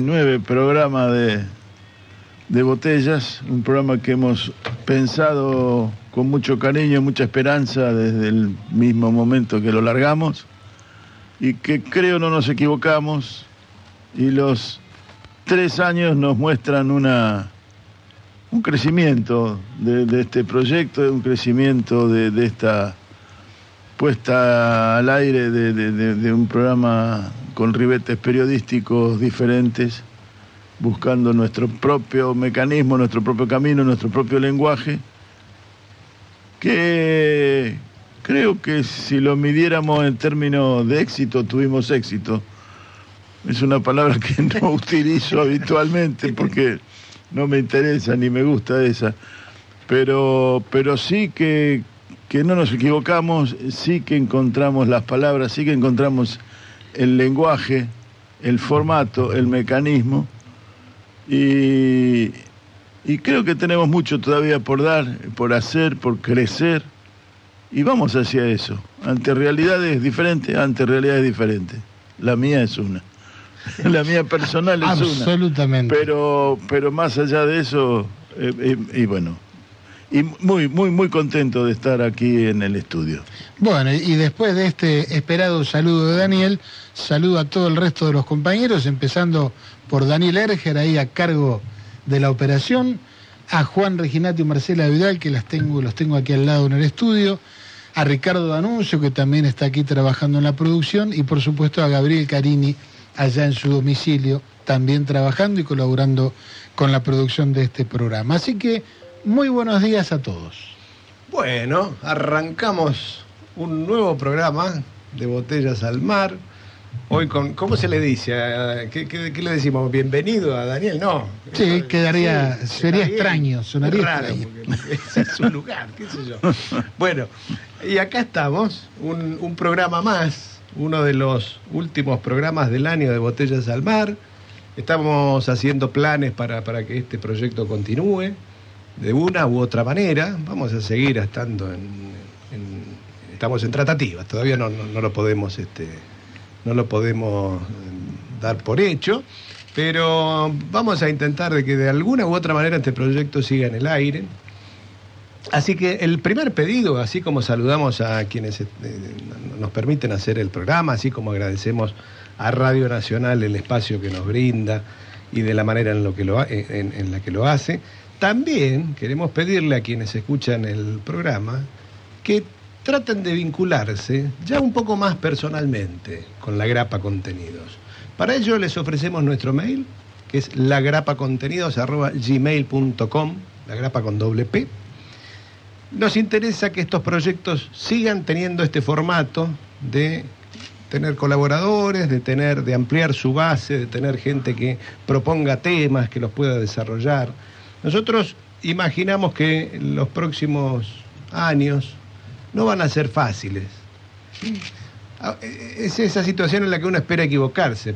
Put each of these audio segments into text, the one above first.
Nueve programa de, de botellas, un programa que hemos pensado con mucho cariño, mucha esperanza desde el mismo momento que lo largamos y que creo no nos equivocamos. Y los tres años nos muestran una, un crecimiento de, este proyecto, un crecimiento de esta puesta al aire de, de- de- de un programa con ribetes periodísticos diferentes, buscando nuestro propio mecanismo, nuestro propio camino, nuestro propio lenguaje, que creo que si lo midiéramos en términos de éxito, tuvimos éxito. Es una palabra que no utilizo habitualmente porque no me interesa ni me gusta esa, pero, pero sí que, que no nos equivocamos, sí que encontramos las palabras, sí que encontramos el lenguaje, el formato, el mecanismo, y, y creo que tenemos mucho todavía por dar, por hacer, por crecer, y vamos hacia eso, ante realidades diferentes, ante realidades diferentes. La mía es una. La mía personal es una. Absolutamente. Pero, pero más allá de eso, eh, eh, y bueno, y muy, muy, muy contento de estar aquí en el estudio. Bueno, y después de este esperado saludo de Daniel, saludo a todo el resto de los compañeros, empezando por Daniel Erger, ahí a cargo de la operación, a Juan Reginati y Marcela Vidal, que las tengo, los tengo aquí al lado en el estudio, a Ricardo D'Anuncio, que también está aquí trabajando en la producción, y por supuesto a Gabriel Carini, allá en su domicilio, también trabajando y colaborando con la producción de este programa. Así que, muy buenos días a todos. Bueno, arrancamos un nuevo programa de Botellas al Mar. Hoy con, ¿cómo se le dice? ¿Qué, qué- qué le decimos? ¿Bienvenido a Daniel? No. Sí, quedaría- Sí, sería extraño, sonaría Raro, extraño. ese es su lugar, qué sé yo. Bueno, y acá estamos, un, un programa más, uno de los últimos programas del año de Botellas al Mar. Estamos haciendo planes para, para que este proyecto continúe de una u otra manera. Vamos a seguir estando en, estamos en tratativas. Todavía no, no- no lo podemos este, no lo podemos eh, dar por hecho, pero vamos a intentar de que de alguna u otra manera este proyecto siga en el aire. Así que el primer pedido, así como saludamos a quienes eh, nos permiten hacer el programa, así como agradecemos a Radio Nacional el espacio que nos brinda y de la manera en, lo que lo, en la que lo hace, también queremos pedirle a quienes escuchan el programa que traten de vincularse ya un poco más personalmente con la Grapa Contenidos. Para ello les ofrecemos nuestro mail, que es lagrapacontenidos.gmail.com, la grapa con doble P. Nos interesa que estos proyectos sigan teniendo este formato de tener colaboradores, de tener, de ampliar su base, de tener gente que proponga temas, que los pueda desarrollar. Nosotros imaginamos que los próximos años no van a ser fáciles. Ah, Es esa situación en la que uno espera equivocarse.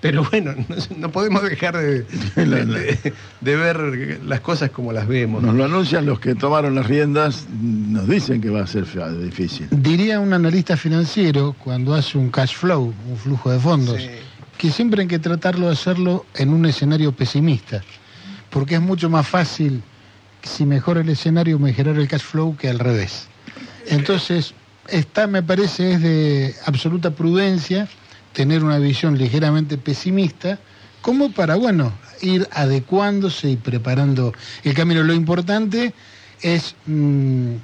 Pero bueno, no, no podemos dejar de, de- de- de ver las cosas como las vemos. Nos lo anuncian los que tomaron las riendas, nos dicen que va a ser difícil. Diría un analista financiero cuando hace un cash flow, un flujo de fondos, Sí. que siempre hay que tratarlo de hacerlo en un escenario pesimista, porque es mucho más fácil, si mejora el escenario, mejorar el cash flow que al revés. Entonces, esta me parece es de absoluta prudencia tener una visión ligeramente pesimista, como para, bueno, ir adecuándose y preparando el camino. Lo importante es mm,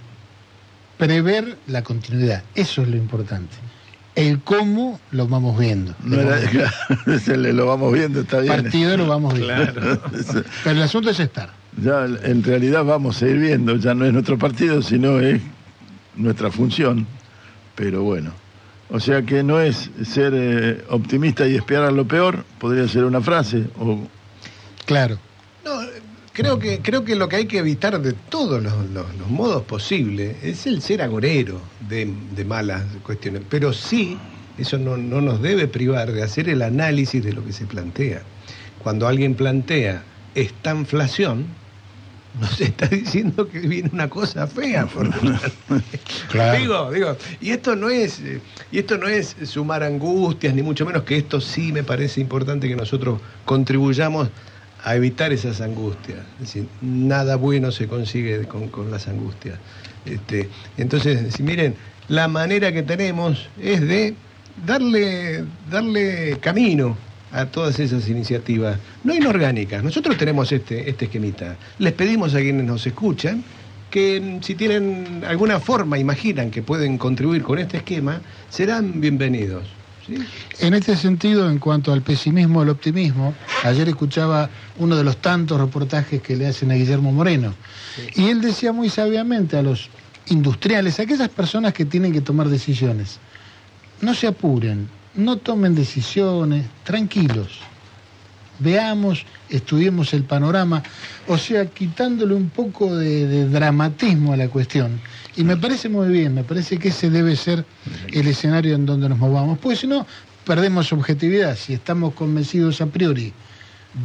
prever la continuidad, eso es lo importante. El cómo lo vamos viendo. No era- claro, se le lo vamos viendo, está bien. partido lo vamos viendo. Claro. Pero el asunto es estar. Ya en realidad vamos a ir viendo, ya no es nuestro partido, sino es nuestra función. Pero bueno, o sea que no es ser eh, optimista y esperar lo peor, podría ser una frase, o Claro. Creo que, creo que lo que hay que evitar de todos los, los- los modos posibles es el ser agorero de, de malas cuestiones. Pero sí, eso no, no nos debe privar de hacer el análisis de lo que se plantea. Cuando alguien plantea esta inflación, nos está diciendo que viene una cosa fea por Claro. Digo, digo, y esto no es, y esto no es sumar angustias, ni mucho menos que esto sí me parece importante que nosotros contribuyamos a evitar esas angustias. Es decir, nada bueno se consigue con, con las angustias. Este, entonces, si miren, la manera que tenemos es de darle, darle camino a todas esas iniciativas, no inorgánicas. Nosotros tenemos este, este esquemita. Les pedimos a quienes nos escuchan que mm, si tienen alguna forma, imaginan que pueden contribuir con este esquema, serán bienvenidos. En este sentido, en cuanto al pesimismo, al optimismo, ayer escuchaba uno de los tantos reportajes que le hacen a Guillermo Moreno. Y él decía muy sabiamente a los industriales, a aquellas personas que tienen que tomar decisiones, no se apuren, no tomen decisiones, tranquilos. Veamos, estudiemos el panorama, o sea, quitándole un poco de, de dramatismo a la cuestión. Y me parece muy bien, me parece que ese debe ser el escenario en donde nos movamos. Pues si no, perdemos objetividad. Si estamos convencidos a priori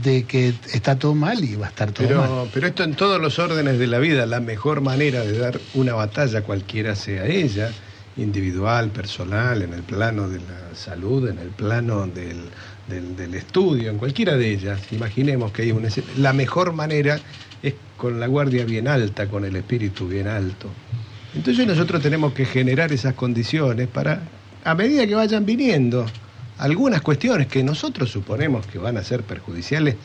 de que está todo mal y va a estar todo mal. Pero, pero esto en todos los órdenes de la vida, la mejor manera de dar una batalla, cualquiera sea ella, individual, personal, en el plano de la salud, en el plano del, del- del estudio, en cualquiera de ellas, imaginemos que hay una... La mejor manera es con la guardia bien alta, con el espíritu bien alto. Entonces nosotros tenemos que generar esas condiciones para, a medida que vayan viniendo algunas cuestiones que nosotros suponemos que van a ser perjudiciales,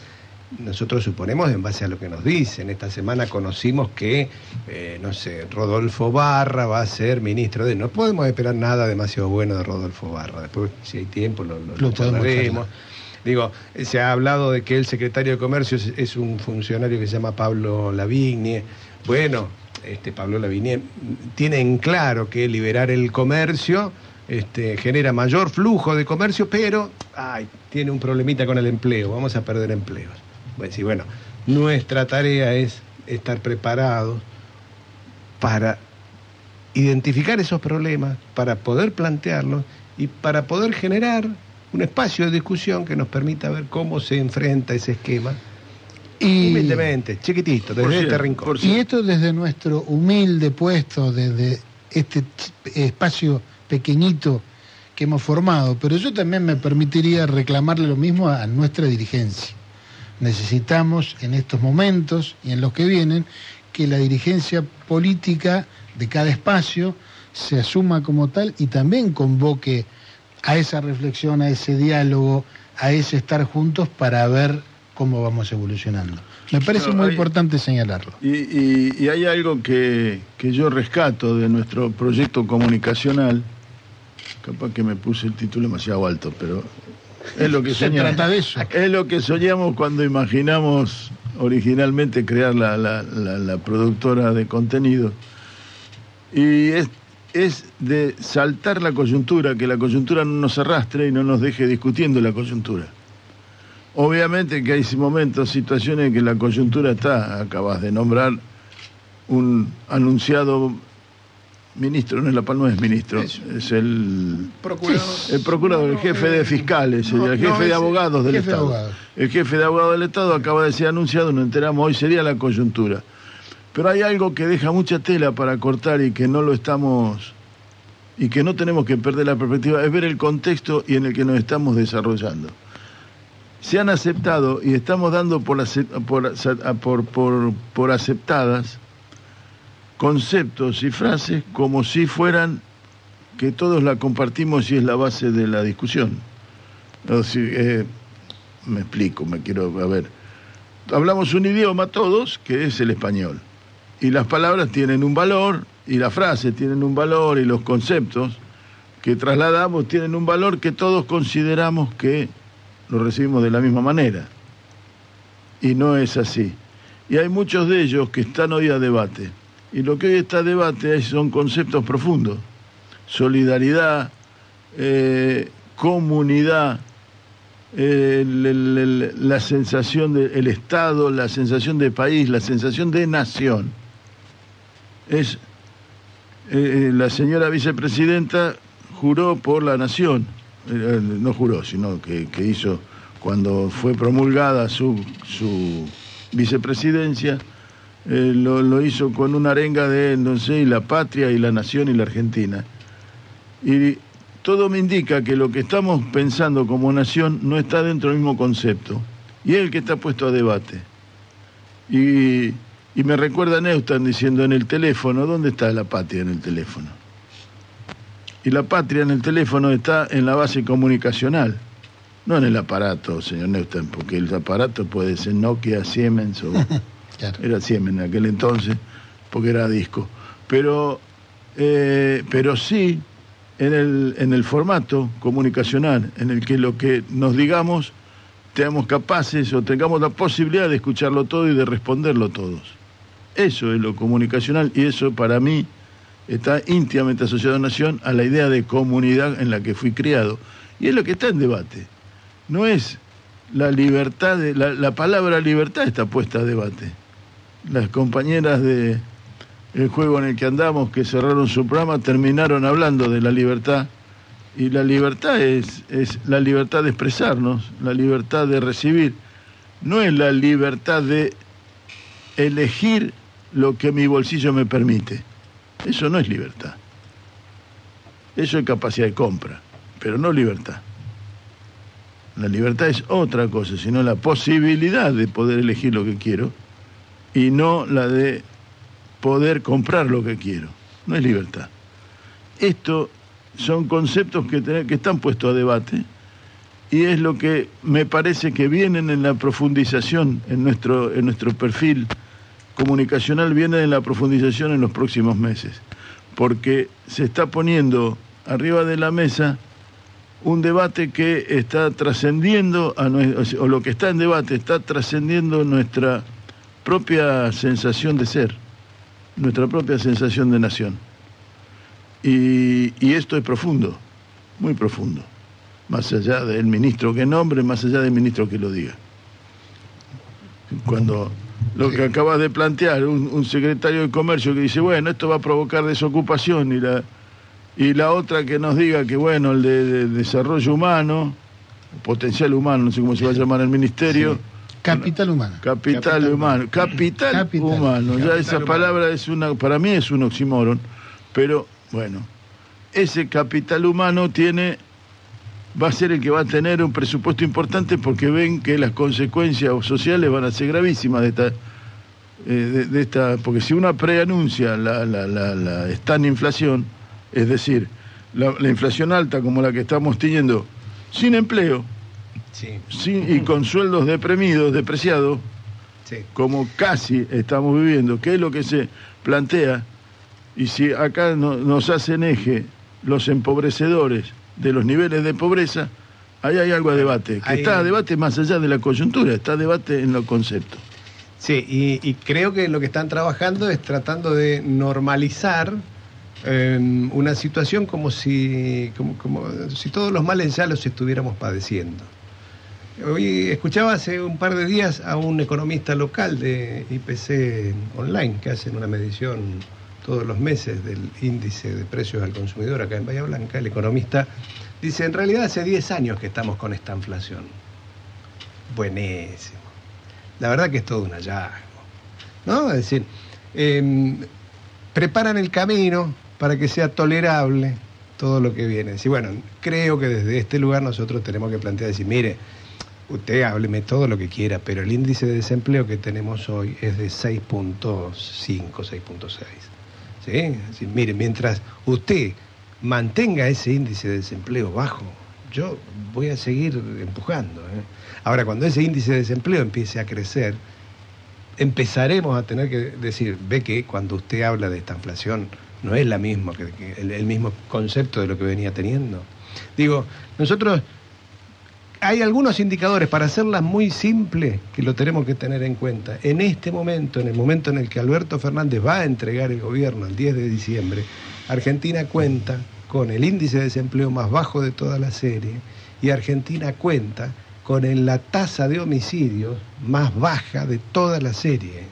nosotros suponemos en base a lo que nos dicen. Esta semana conocimos que, eh, no sé, Rodolfo Barra va a ser ministro de... No podemos esperar nada demasiado bueno de Rodolfo Barra. Después, si hay tiempo, lo, lo, charlaremos. Digo, se ha hablado de que el secretario de Comercio es, es un funcionario que se llama Pablo Lavigne. Bueno, este Pablo Lavigne tiene en claro que liberar el comercio este, genera mayor flujo de comercio, pero ay, tiene un problemita con el empleo, vamos a perder empleos. Bueno, sí, bueno, nuestra tarea es estar preparados para identificar esos problemas, para poder plantearlos y para poder generar un espacio de discusión que nos permita ver cómo se enfrenta ese esquema. Y, Humildemente, chiquitito, desde este rincón. y esto desde nuestro humilde puesto, desde este espacio pequeñito que hemos formado, pero yo también me permitiría reclamarle lo mismo a nuestra dirigencia. Necesitamos en estos momentos y en los que vienen que la dirigencia política de cada espacio se asuma como tal y también convoque a esa reflexión, a ese diálogo, a ese estar juntos para ver cómo vamos evolucionando. Me parece muy hay- importante señalarlo. Y, y- y hay algo que, que yo rescato de nuestro proyecto comunicacional. Capaz que me puse el título demasiado alto, pero es lo que Se soñamos. trata de eso. Es lo que soñamos cuando imaginamos originalmente crear la, la- la- la productora de contenido. Y es, es de saltar la coyuntura, que la coyuntura no nos arrastre y no nos deje discutiendo la coyuntura. Obviamente que hay momentos, situaciones en que la coyuntura está, acabas de nombrar un anunciado ministro, no es la palma, no es ministro, es el Procurador. el procurador, el jefe de fiscales, no, el jefe de abogados del jefe de Estado. abogados. El jefe de abogados del Estado acaba de ser anunciado, nos enteramos hoy, sería la coyuntura. Pero hay algo que deja mucha tela para cortar y que no lo estamos, y que no tenemos que perder la perspectiva, es ver el contexto y en el que nos estamos desarrollando. Se han aceptado y estamos dando por, ace- por, aceptadas conceptos y frases como si fueran que todos la compartimos y es la base de la discusión. Eh, me explico, me quiero, a ver. Hablamos un idioma todos, que es el español. Y las palabras tienen un valor, y las frases tienen un valor, y los conceptos que trasladamos tienen un valor que todos consideramos que lo recibimos de la misma manera. Y no es así. Y hay muchos de ellos que están hoy a debate. Y lo que hoy está a debate son conceptos profundos. Solidaridad, eh, comunidad, eh, la sensación del Estado, la sensación de país, la sensación de nación. Es eh, la señora vicepresidenta juró por la nación, no juró, sino que, hizo cuando fue promulgada su, su vicepresidencia, eh, lo, lo, hizo con una arenga de, no sé, la patria y la nación y la Argentina. Y todo me indica que lo que estamos pensando como nación no está dentro del mismo concepto. Y es el que está puesto a debate. Y, y me recuerda Neustan diciendo en el teléfono, ¿dónde está la patria en el teléfono? Y la patria en el teléfono está en la base comunicacional, no en el aparato, señor Neustan, porque el aparato puede ser Nokia, Siemens o... claro. Era Siemens en aquel entonces, porque era disco. Pero, eh, pero sí en el, en el formato comunicacional, en el que lo que nos digamos seamos capaces o tengamos la posibilidad de escucharlo todo y de responderlo todos. Eso es lo comunicacional y eso para mí está íntimamente asociado a Nación a la idea de comunidad en la que fui criado. Y es lo que está en debate. No es la libertad, de, la, la palabra libertad está puesta a debate. Las compañeras de el juego en el que andamos, que cerraron su programa, terminaron hablando de la libertad. Y la libertad es, es la libertad de expresarnos, la libertad de recibir. No es la libertad de elegir lo que mi bolsillo me permite. Eso no es libertad. Eso es capacidad de compra, pero no libertad. La libertad es otra cosa, sino la posibilidad de poder elegir lo que quiero y no la de poder comprar lo que quiero. No es libertad. Esto son conceptos que, que están puestos a debate y es lo que me parece que vienen en la profundización en nuestro, en nuestro perfil comunicacional viene en la profundización en los próximos meses, porque se está poniendo arriba de la mesa un debate que está trascendiendo, o lo que está en debate está trascendiendo nuestra propia sensación de ser, nuestra propia sensación de nación. Y, y esto es profundo, muy profundo, más allá del ministro que nombre, más allá del ministro que lo diga. Cuando lo que acabas de plantear, un, un, secretario de comercio que dice, bueno, esto va a provocar desocupación y la, y la otra que nos diga que, bueno, el de, de desarrollo humano, potencial humano, no sé cómo se va a llamar el ministerio. Sí. Capital humano. Capital, capital humano. Capital, capital humano. Capital ya esa humano. palabra es una, para mí es un oxímoron, pero bueno, ese capital humano tiene va a ser el que va a tener un presupuesto importante porque ven que las consecuencias sociales van a ser gravísimas de esta, eh, de, de, esta porque si uno preanuncia la, la, la, la esta inflación, es decir, la, inflación alta como la que estamos teniendo, sin empleo, sí. sin, y con sueldos deprimidos, depreciados, sí. como casi estamos viviendo, que es lo que se plantea, y si acá no, nos hacen eje los empobrecedores, de los niveles de pobreza, ahí hay algo a debate, que hay... está a debate más allá de la coyuntura, está a debate en los conceptos. Sí, y, y, creo que lo que están trabajando es tratando de normalizar eh, una situación como si, como, como si todos los males ya los estuviéramos padeciendo. Hoy escuchaba hace un par de días a un economista local de IPC Online que hacen una medición todos los meses del índice de precios al consumidor acá en Bahía Blanca, el economista dice, en realidad hace 10 años que estamos con esta inflación. Buenísimo. La verdad que es todo un hallazgo. ¿No? Es decir, eh, preparan el camino para que sea tolerable todo lo que viene. Decir, bueno, creo que desde este lugar nosotros tenemos que plantear, decir, mire, usted hábleme todo lo que quiera, pero el índice de desempleo que tenemos hoy es de 6.5, 6.6. ¿Sí? Mire, mientras usted mantenga ese índice de desempleo bajo, yo voy a seguir empujando. ¿eh? Ahora, cuando ese índice de desempleo empiece a crecer, empezaremos a tener que decir, ve que cuando usted habla de esta inflación no es el mismo concepto de lo que venía teniendo. Digo, nosotros hay algunos indicadores, para hacerlas muy simple, que lo tenemos que tener en cuenta. En este momento, en el momento en el que Alberto Fernández va a entregar el gobierno el 10 de diciembre, Argentina cuenta con el índice de desempleo más bajo de toda la serie y Argentina cuenta con la tasa de homicidios más baja de toda la serie.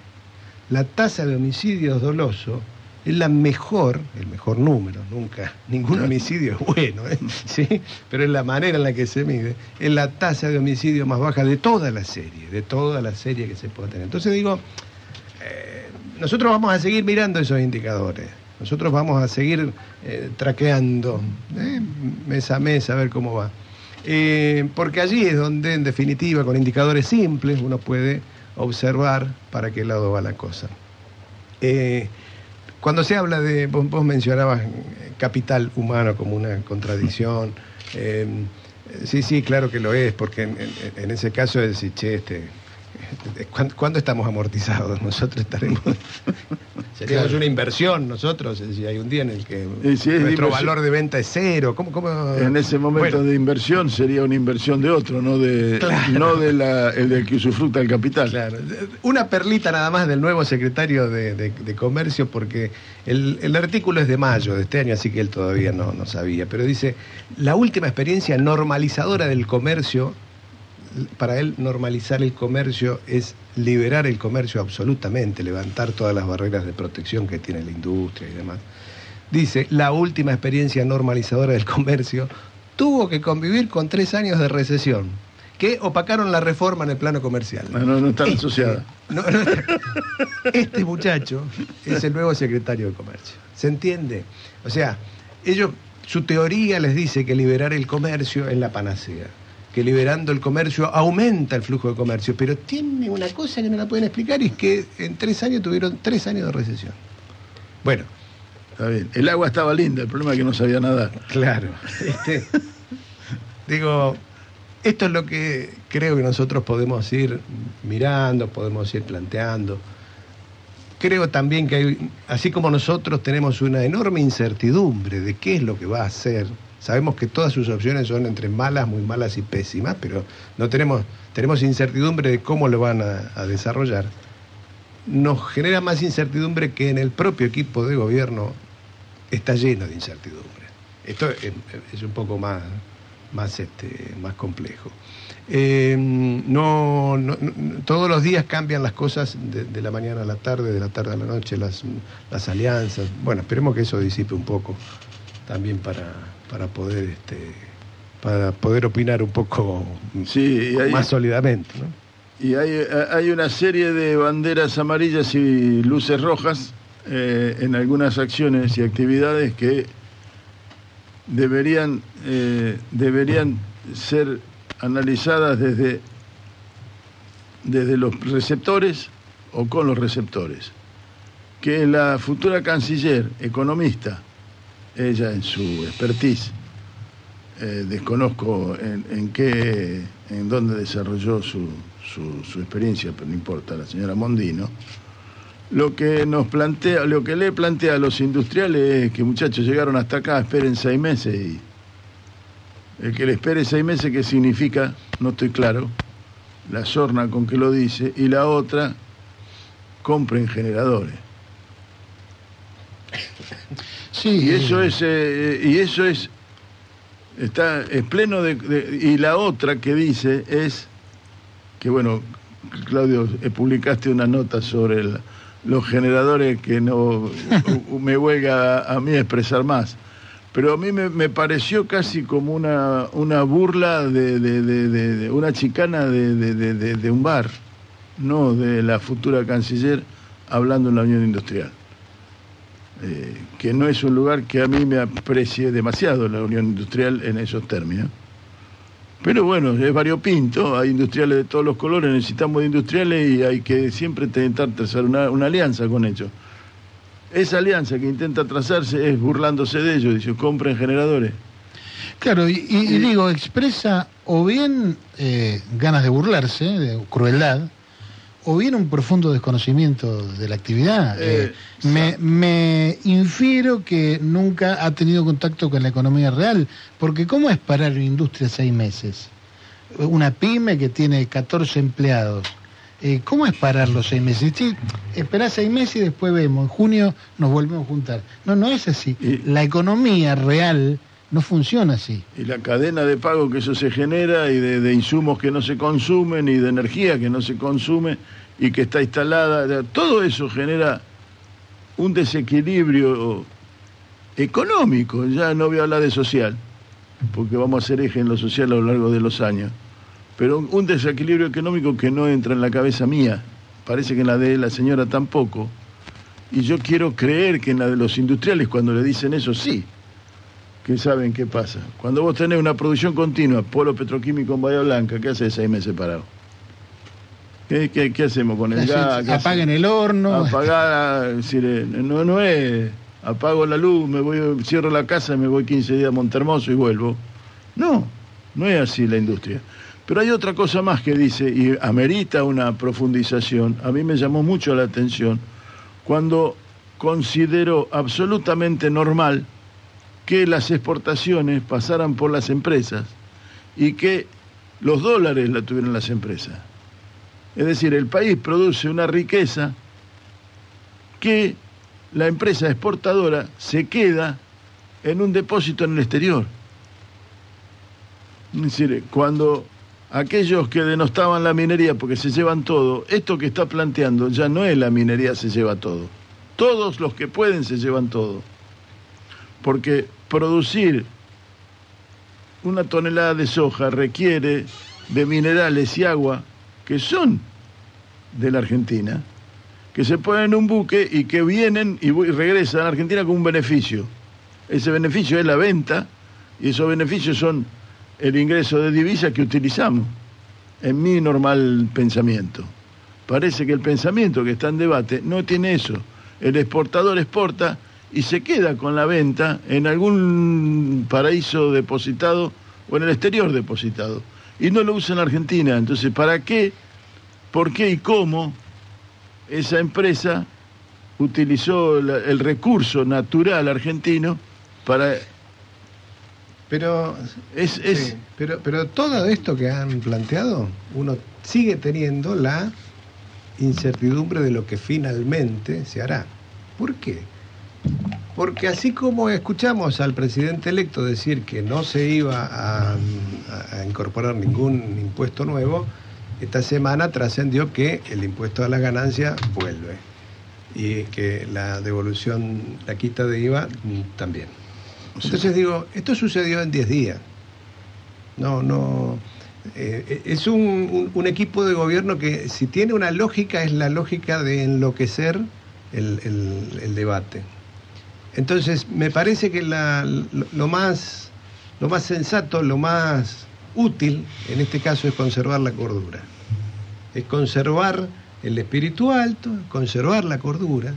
La tasa de homicidios doloso es la mejor, el mejor número, nunca, ningún homicidio es bueno, ¿eh? ¿sí? pero es la manera en la que se mide, es la tasa de homicidio más baja de toda la serie, de toda la serie que se puede tener. Entonces digo, eh, nosotros vamos a seguir mirando esos indicadores. Nosotros vamos a seguir eh, traqueando eh, mes a mes a ver cómo va. Porque allí es donde, en definitiva, con indicadores simples, uno puede observar para qué lado va la cosa. Cuando se habla de, vos, mencionabas capital humano como una contradicción, sí, sí, claro que lo es, porque en, en ese caso es decir, che, este, ¿Cuándo, estamos amortizados? Nosotros estaremos. Seríamos una inversión nosotros, si hay un día en el que nuestro valor de venta es cero. ¿Cómo, En ese momento de inversión sería una inversión de otro, no de, no de la, el del que usufructa el capital. Claro. Una perlita nada más del nuevo secretario de, Comercio, porque el, el, artículo es de mayo de este año, así que él todavía no, no sabía. Pero dice: la última experiencia normalizadora del comercio para él normalizar el comercio es liberar el comercio absolutamente, levantar todas las barreras de protección que tiene la industria y demás. Dice, la última experiencia normalizadora del comercio tuvo que convivir con tres años de recesión, que opacaron la reforma en el plano comercial. No, no, no están asociadas. este muchacho es el nuevo secretario de Comercio. ¿Se entiende? O sea, ellos, su teoría les dice que liberar el comercio es la panacea que liberando el comercio aumenta el flujo de comercio, pero tiene una cosa que no la pueden explicar y es que en tres años tuvieron tres años de recesión. Bueno. Está bien. El agua estaba linda, el problema es que no sabía nadar. Claro. Este, digo, esto es lo que creo que nosotros podemos ir mirando, podemos ir planteando. Creo también que hay, así como nosotros tenemos una enorme incertidumbre de qué es lo que va a hacer Sabemos que todas sus opciones son entre malas, muy malas y pésimas, pero no tenemos, tenemos incertidumbre de cómo lo van a, desarrollar. Nos genera más incertidumbre que en el propio equipo de gobierno está lleno de incertidumbre. Esto es, un poco más, más, este, más complejo. Eh, no, todos los días cambian las cosas de, la mañana a la tarde, de la tarde a la noche, las, las alianzas. Bueno, esperemos que eso disipe un poco también para, para poder este, para poder opinar un poco más sólidamente. Y hay, hay, una serie de banderas amarillas y luces rojas eh, en algunas acciones y actividades que deberían, eh, deberían ser analizadas desde, desde los receptores o con los receptores. Que la futura canciller, economista, ella en su expertise, eh, desconozco en, qué, en dónde desarrolló su, su, experiencia, pero no importa, la señora Mondino, lo que nos plantea, lo que le plantea a los industriales es que muchachos llegaron hasta acá, esperen seis meses y el que le espere seis meses, ¿qué significa? No estoy claro. La sorna con que lo dice, y la otra, compren generadores. Sí. Y eso es, eh, y eso es, está, es pleno de, Y la otra que dice es que, bueno, Claudio, eh, publicaste una nota sobre los generadores que no me huelga a mí expresar más. Pero a mí me, pareció casi como una, una burla de, de una chicana de un bar, no de la futura canciller hablando en la Unión Industrial. Eh, que no es un lugar que a mí me aprecie demasiado la Unión Industrial en esos términos. Pero bueno, es variopinto, hay industriales de todos los colores, necesitamos industriales y hay que siempre intentar trazar una, alianza con ellos. Esa alianza que intenta trazarse es burlándose de ellos, dice, compren generadores. Claro, y, digo, expresa o bien eh, ganas de burlarse, de crueldad, o bien un profundo desconocimiento de la actividad. Eh, eh, me, infiero que nunca ha tenido contacto con la economía real, porque ¿cómo es parar una industria seis meses? Una pyme que tiene 14 empleados. Eh, ¿Cómo es parar los seis meses? Sí, esperá seis meses y después vemos, en junio nos volvemos a juntar. No, no es así. la economía real no funciona así. Y la cadena de pago que eso se genera y de, insumos que no se consumen y de energía que no se consume y que está instalada, todo eso genera un desequilibrio económico, ya no voy a hablar de social, porque vamos a hacer eje en lo social a lo largo de los años, pero un desequilibrio económico que no entra en la cabeza mía, parece que en la de la señora tampoco, Y yo quiero creer que en la de los industriales, cuando le dicen eso, sí, que saben qué pasa. Cuando vos tenés una producción continua, polo petroquímico en Bahía Blanca, ¿qué haces seis meses parado? ¿Qué, qué, qué hacemos con el gas? ¿Qué Apaguen el horno. Apagar, decir, eh, no, no es apago la luz, me voy, cierro la casa, me voy 15 días a Montermoso y vuelvo. No, no es así la industria. Pero hay otra cosa más que dice, y amerita una profundización, a mí me llamó mucho la atención, cuando consideró absolutamente normal que las exportaciones pasaran por las empresas y que los dólares la tuvieran las empresas. Es decir, el país produce una riqueza que la empresa exportadora se queda en un depósito en el exterior. Es decir, cuando aquellos que denostaban la minería porque se llevan todo, esto que está planteando ya no es la minería se lleva todo. Todos los que pueden se llevan todo. Porque producir una tonelada de soja requiere de minerales y agua que son de la Argentina, que se ponen en un buque y que vienen y regresan a Argentina con un beneficio. Ese beneficio es la venta y esos beneficios son el ingreso de divisas que utilizamos, en mi normal pensamiento. Parece que el pensamiento que está en debate no tiene eso. El exportador exporta y se queda con la venta en algún paraíso depositado o en el exterior depositado. Y no lo usa en Argentina. Entonces, ¿para qué? ¿Por qué y cómo esa empresa utilizó el recurso natural argentino para pero, es, es... pero, pero todo esto que han planteado, uno sigue teniendo la incertidumbre de lo que finalmente se hará. ¿Por qué? Porque así como escuchamos al presidente electo decir que no se iba a, a incorporar ningún impuesto nuevo, esta semana trascendió que el impuesto a la ganancia vuelve y que la devolución, la quita de IVA también. Entonces digo, esto sucedió en 10 días. No, no. Eh, es un, equipo de gobierno que si tiene una lógica es la lógica de enloquecer el, debate. Entonces me parece que lo, más, lo más sensato, lo más útil en este caso es conservar la cordura. Es conservar el espíritu alto, conservar la cordura,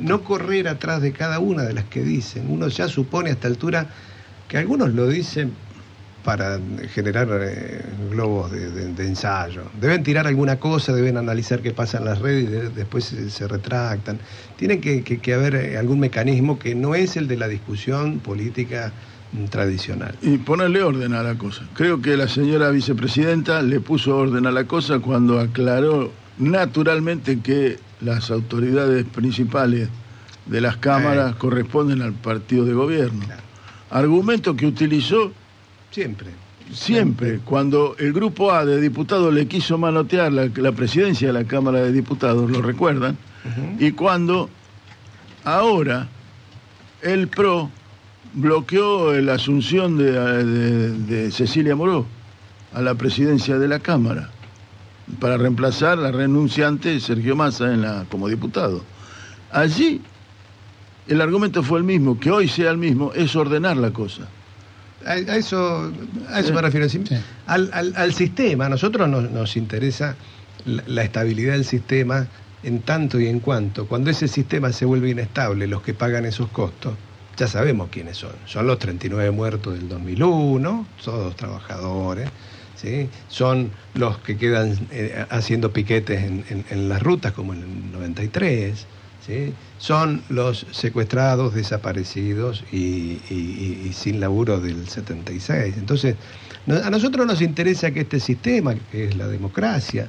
no correr atrás de cada una de las que dicen. Uno ya supone a esta altura que algunos lo dicen para generar eh, globos de, ensayo. Deben tirar alguna cosa, deben analizar qué pasa en las redes y después se, retractan. Tiene que, haber eh, algún mecanismo que no es el de la discusión política mm, tradicional. Y ponerle orden a la cosa. Creo que la señora vicepresidenta le puso orden a la cosa cuando aclaró naturalmente que las autoridades principales de las cámaras corresponden al partido de gobierno. Argumento que utilizó siempre. Siempre, cuando el grupo A de diputados le quiso manotear la, presidencia de la Cámara de Diputados, lo recuerdan, y cuando ahora el PRO bloqueó la asunción de Cecilia Moró a la presidencia de la Cámara para reemplazar la renunciante Sergio Massa en la, como diputado. Allí el argumento fue el mismo, que hoy sea el mismo, es ordenar la cosa. A, eso, a eso me refiero. Al, al, sistema, a nosotros nos, interesa la, estabilidad del sistema en tanto y en cuanto. Cuando ese sistema se vuelve inestable, los que pagan esos costos, ya sabemos quiénes son. Son los 39 muertos del 2001, todos trabajadores son los que quedan eh, haciendo piquetes en, las rutas como en el 93, son los secuestrados, desaparecidos y, sin laburo del 76. Entonces, a nosotros nos interesa que este sistema, que es la democracia,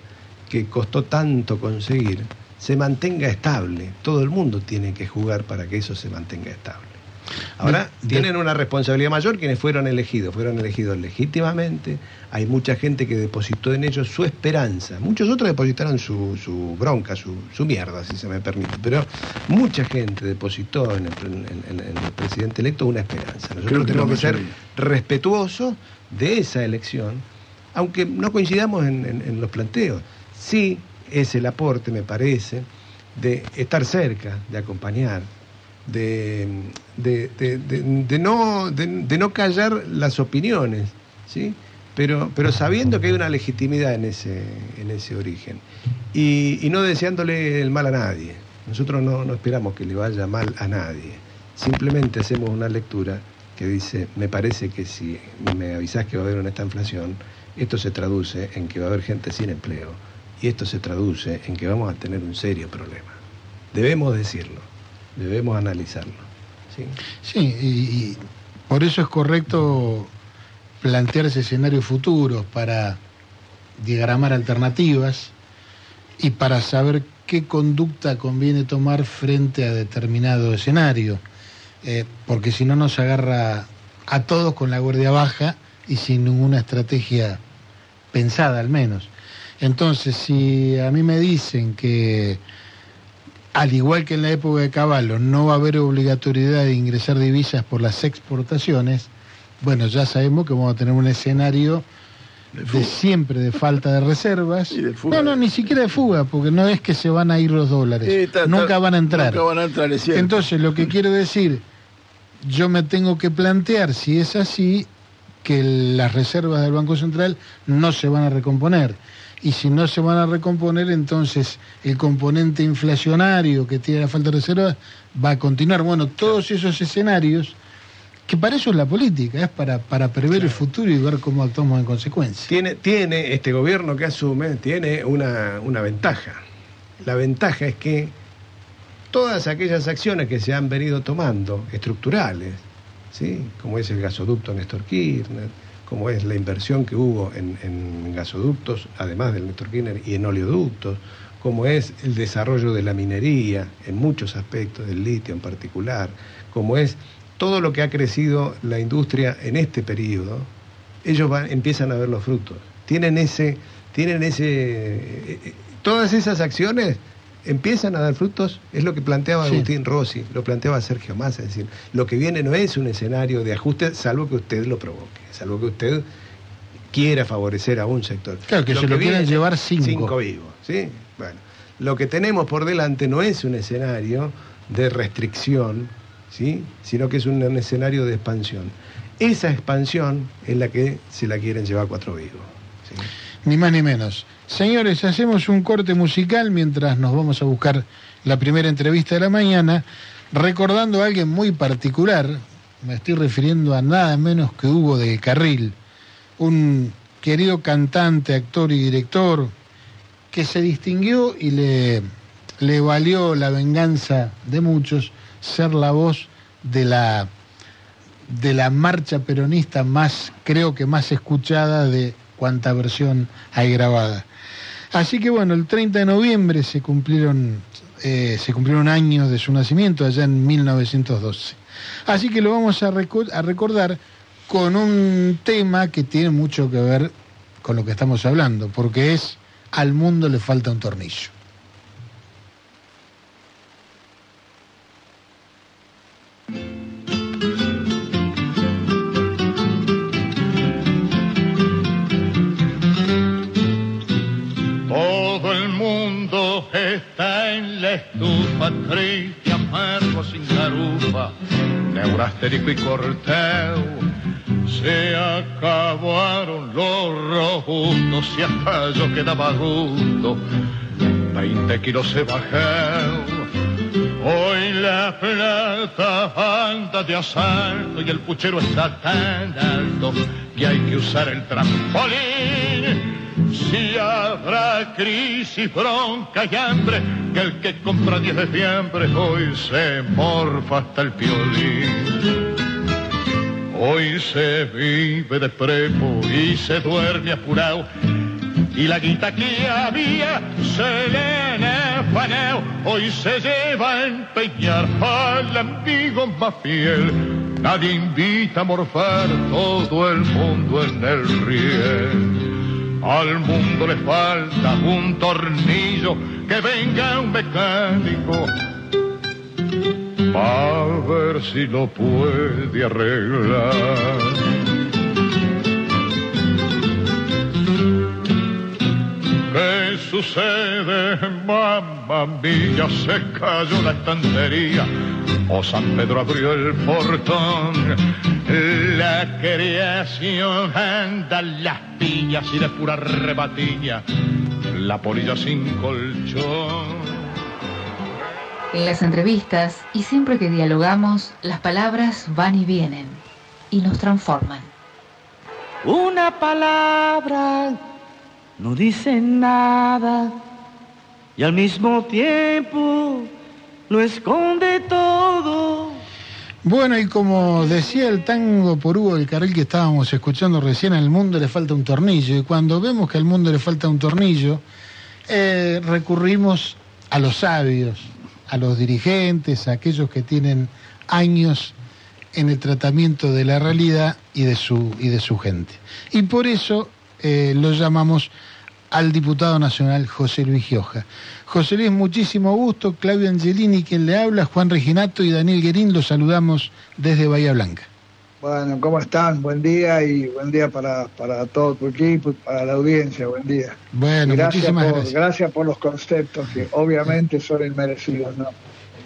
que costó tanto conseguir, se mantenga estable. Todo el mundo tiene que jugar para que eso se mantenga estable. Ahora tienen una responsabilidad mayor quienes fueron elegidos, fueron elegidos legítimamente, hay mucha gente que depositó en ellos su esperanza, muchos otros depositaron su, bronca, su, mierda, si se me permite, pero mucha gente depositó en el, presidente electo una esperanza. Nosotros tenemos que ser respetuosos de esa elección, aunque no coincidamos en los planteos. Sí es el aporte, me parece, de estar cerca, de acompañar, de, de, no, de, no callar las opiniones, ¿sí? pero, pero sabiendo que hay una legitimidad en ese, en ese origen y, y no deseándole el mal a nadie. Nosotros no, no esperamos que le vaya mal a nadie, simplemente hacemos una lectura que dice, me parece que si me avisás que va a haber una esta inflación, esto se traduce en que va a haber gente sin empleo y esto se traduce en que vamos a tener un serio problema. Debemos decirlo, debemos analizarlo. Sí, y, por eso es correcto plantearse escenarios futuros para diagramar alternativas y para saber qué conducta conviene tomar frente a determinado escenario, eh, porque si no nos agarra a todos con la guardia baja y sin ninguna estrategia pensada al menos. Entonces, si a mí me dicen que, al igual que en la época de Caballo, no va a haber obligatoriedad de ingresar divisas por las exportaciones, bueno, ya sabemos que vamos a tener un escenario de, siempre de falta de reservas. no, no, ni siquiera de fuga, porque no es que se van a ir los dólares. nunca van a entrar. Nunca van a entrar, Entonces, lo que quiero decir, yo me tengo que plantear, si es así, que las reservas del Banco Central no se van a recomponer. Y si no se van a recomponer, entonces el componente inflacionario que tiene la falta de reservas va a continuar. Bueno, todos esos escenarios, que para eso es la política, es para, para prever el futuro y ver cómo actuamos en consecuencia. Tiene, tiene este gobierno que asume, tiene una, una ventaja. La ventaja es que todas aquellas acciones que se han venido tomando, estructurales, como es el gasoducto Néstor Kirchner, como es la inversión que hubo en, gasoductos, además del Néstor Kirchner, y en oleoductos, como es el desarrollo de la minería en muchos aspectos, del litio en particular, como es todo lo que ha crecido la industria en este periodo, ellos van, empiezan a ver los frutos. Tienen ese, tienen ese, eh, eh, todas esas acciones empiezan a dar frutos, es lo que planteaba Agustín Rossi, lo planteaba Sergio Massa, es decir, lo que viene no es un escenario de ajuste, salvo que usted lo provoque, salvo que usted quiera favorecer a un sector. Claro, que se lo quieran llevar cinco. Cinco vivos, ¿sí? Bueno, lo que tenemos por delante no es un escenario de restricción, ¿sí? Sino que es un, escenario de expansión. Esa expansión es la que se la quieren llevar cuatro vivos. Ni más ni menos. Señores, hacemos un corte musical mientras nos vamos a buscar la primera entrevista de la mañana, recordando a alguien muy particular, me estoy refiriendo a nada menos que Hugo de Carril, un querido cantante, actor y director que se distinguió y le, le valió la venganza de muchos ser la voz de la, de la marcha peronista más, creo que más escuchada de cuanta versión hay grabada. Así que bueno, el 30 de noviembre se cumplieron, eh, se cumplieron años de su nacimiento, allá en 1912. Así que lo vamos a, a recordar con un tema que tiene mucho que ver con lo que estamos hablando, porque es Al mundo le falta un tornillo. Triste, amargo, sin garufa, neurastérico y corteo. Se acabaron los robustos y hasta yo quedaba gusto, 20 kilos se bajó. Hoy la plata anda de asalto y el puchero está tan alto que hay que usar el trampolín habrá crisis, bronca y hambre, que el que compra 10 de fiambre hoy se morfa hasta el piolín. Hoy se vive de prepo y se duerme apurado. Y la guita que había se le enefaneo. Hoy se lleva a empeñar al amigo más fiel. Nadie invita a morfar todo el mundo en el riel. Al mundo le falta un tornillo, que venga un mecánico a ver si lo puede arreglar. Que sucede? Mamma mía, se cayó la estantería. O San Pedro abrió el portón. La creación anda las pillas y de pura rebatilla. La polilla sin colchón. En las entrevistas y siempre que dialogamos, las palabras van y vienen y nos transforman. Una palabra no dice nada y al mismo tiempo lo esconde todo. Bueno, y como decía el tango por Hugo del Carril que estábamos escuchando recién, al mundo le falta un tornillo. Y cuando vemos que al mundo le falta un tornillo, eh, recurrimos a los sabios, a los dirigentes, a aquellos que tienen años en el tratamiento de la realidad y de su, y de su gente. Y por eso eh, lo llamamos al diputado nacional José Luis Gioja. José Luis, muchísimo gusto. Claudio Angelini, quien le habla, Juan Reginato y Daniel Guerín, los saludamos desde Bahía Blanca. Bueno, ¿cómo están? Buen día y buen día para, para todo tu equipo y para la audiencia. Buen día. Bueno, gracias muchísimas por, gracias. Gracias por los conceptos que obviamente son inmerecidos, ¿no?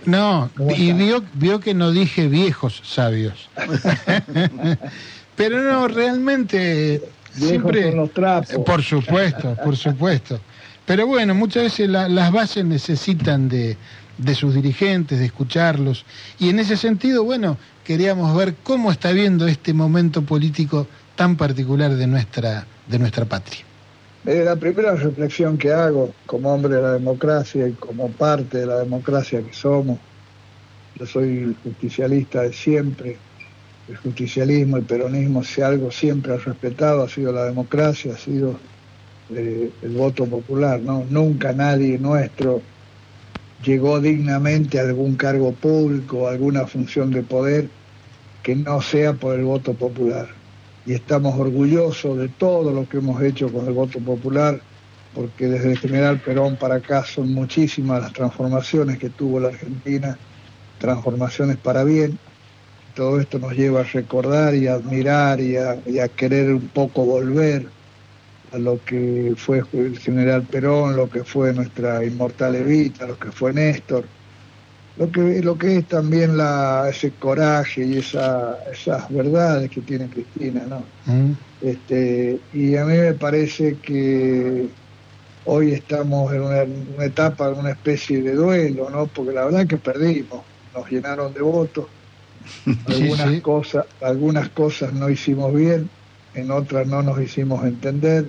No, ¿Cómo y vio, vio que no dije viejos sabios. Pero no, realmente siempre... son los trapos. Eh, Por supuesto, por supuesto. Pero bueno, muchas veces la- las bases necesitan de, de sus dirigentes, de escucharlos. Y en ese sentido, bueno, queríamos ver cómo está viendo este momento político tan particular de nuestra, de nuestra patria. Eh, la primera reflexión que hago como hombre de la democracia y como parte de la democracia que somos, yo soy justicialista de siempre, el justicialismo, el peronismo, si algo siempre ha respetado, ha sido la democracia, ha sido eh, el voto popular, ¿no? Nunca nadie nuestro llegó dignamente a algún cargo público, a alguna función de poder que no sea por el voto popular y estamos orgullosos de todo lo que hemos hecho con el voto popular, porque desde el general Perón para acá son muchísimas las transformaciones que tuvo la Argentina, transformaciones para bien. Todo esto nos lleva a recordar y a admirar y a, y a querer un poco volver a lo que fue el general Perón, lo que fue nuestra inmortal Evita, lo que fue Néstor, lo que, lo que es también la, ese coraje y esa, esas verdades que tiene Cristina, ¿no? ¿Mm? Este, y a mí me parece que hoy estamos en una, una etapa, una especie de duelo, ¿no? Porque la verdad que perdimos, nos llenaron de votos, algunas sí. cosas, algunas cosas no hicimos bien, en otras no nos hicimos entender.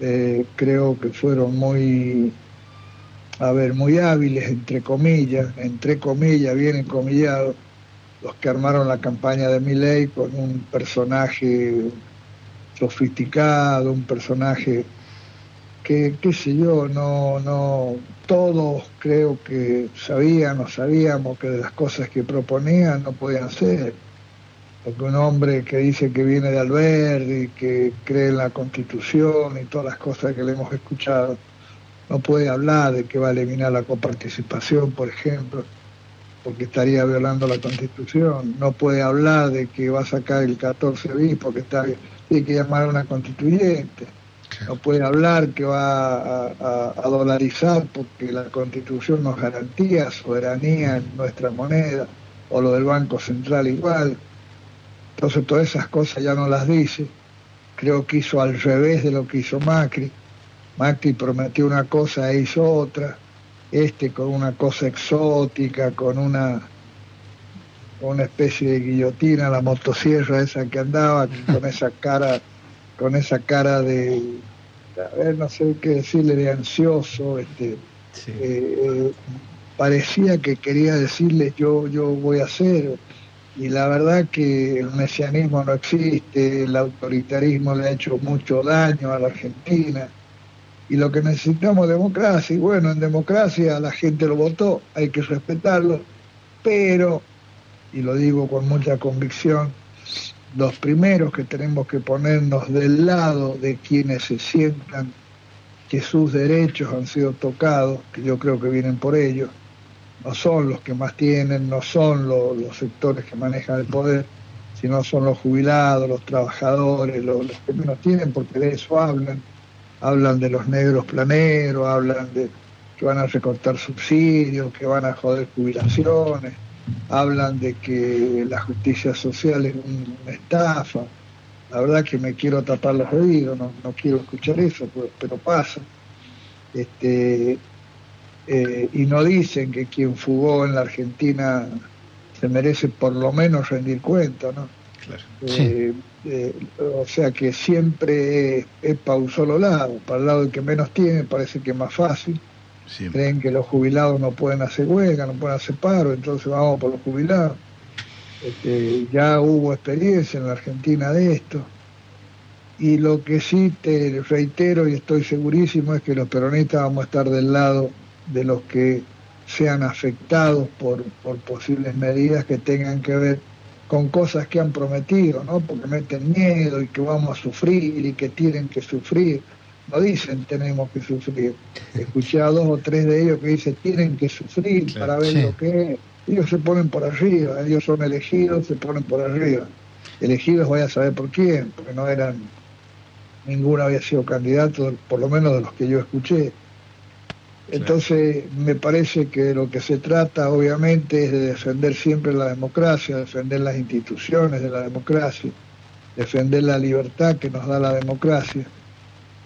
Eh, creo que fueron muy, a ver, muy hábiles, entre comillas, entre comillas, bien encomillado, los que armaron la campaña de Milley con un personaje sofisticado, un personaje que, qué sé yo, no, no, todos creo que sabían o sabíamos que de las cosas que proponían no podían ser. Porque un hombre que dice que viene de Alberdi, que cree en la constitución y todas las cosas que le hemos escuchado, no puede hablar de que va a eliminar la coparticipación, por ejemplo, porque estaría violando la constitución. No puede hablar de que va a sacar el 14 bis porque está, tiene que llamar a una constituyente. No puede hablar que va a, a- a dolarizar porque la constitución nos garantía soberanía en nuestra moneda, o lo del Banco Central igual. Entonces todas esas cosas ya no las dice. Creo que hizo al revés de lo que hizo Macri. Macri prometió una cosa e hizo otra. Este con una cosa exótica, con una, una especie de guillotina, la motosierra esa que andaba, con esa cara, con esa cara de, a ver, no sé qué decirle, de ansioso, este, Sí. eh, eh, parecía que quería decirle yo, yo voy a hacer. Y la verdad que el mesianismo no existe, el autoritarismo le ha hecho mucho daño a la Argentina. Y lo que necesitamos es democracia. Y bueno, en democracia la gente lo votó, hay que respetarlo. Pero, y lo digo con mucha convicción, los primeros que tenemos que ponernos del lado de quienes se sientan que sus derechos han sido tocados, que yo creo que vienen por ellos, no son los que más tienen, no son lo- los sectores que manejan el poder, sino son los jubilados, los trabajadores, los, los que menos tienen, porque de eso hablan. hablan de los negros planeros, hablan de que van a recortar subsidios, que van a joder jubilaciones, hablan de que la justicia social es una estafa. La verdad que me quiero tapar los oídos, no, quiero escuchar eso, pero, pasa. Este, eh, y no dicen que quien fugó en la Argentina se merece por lo menos rendir cuenta, ¿no? Eh, eh, o sea que siempre es, para un solo lado, para el lado del que menos tiene parece que es más fácil. Creen que los jubilados no pueden hacer huelga, no pueden hacer paro, entonces vamos por los jubilados. Este, ya hubo experiencia en la Argentina de esto. Y lo que sí te reitero y estoy segurísimo es que los peronistas vamos a estar del lado de los que sean afectados por, por posibles medidas que tengan que ver con cosas que han prometido, ¿no? Porque meten miedo y que vamos a sufrir y que tienen que sufrir. No dicen tenemos que sufrir. Escuché a dos o tres de ellos que dicen tienen que sufrir para ver lo que es. Ellos se ponen por arriba, ellos son elegidos, se ponen por arriba. Elegidos voy a saber por quién, porque no eran, ninguno había sido candidato, por lo menos de los que yo escuché. Entonces, me parece que lo que se trata, obviamente, es de defender siempre la democracia, defender las instituciones de la democracia, defender la libertad que nos da la democracia.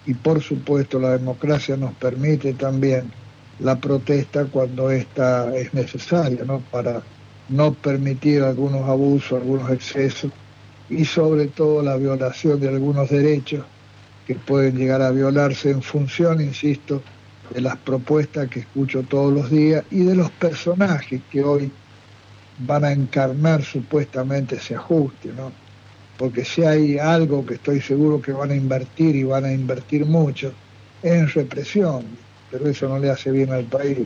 Y, por supuesto, la democracia nos permite también la protesta cuando esta es necesaria, ¿no? Para no permitir algunos abusos, algunos excesos y, sobre todo, la violación de algunos derechos que pueden llegar a violarse en función, insisto, de las propuestas que escucho todos los días y de los personajes que hoy van a encarnar supuestamente ese ajuste, ¿no? Porque si hay algo que estoy seguro que van a invertir y van a invertir mucho, es en represión, pero eso no le hace bien al país,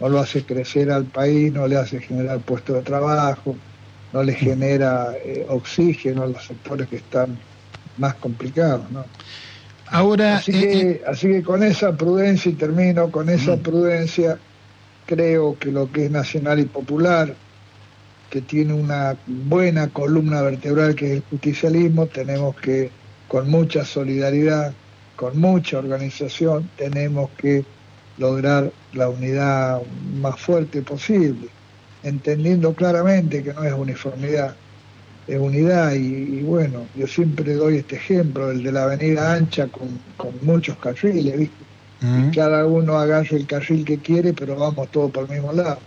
no lo hace crecer al país, no le hace generar puestos de trabajo, no le genera eh, oxígeno a los sectores que están más complicados, ¿no? Ahora, así, que, eh, así que con esa prudencia, y termino con esa prudencia, creo que lo que es nacional y popular, que tiene una buena columna vertebral que es el justicialismo, tenemos que, con mucha solidaridad, con mucha organización, tenemos que lograr la unidad más fuerte posible, entendiendo claramente que no es uniformidad, de unidad y, bueno, yo siempre doy este ejemplo, el de la avenida ancha con, muchos carriles, ¿viste? Y cada uno agarra el carril que quiere, pero vamos todos por el mismo lado.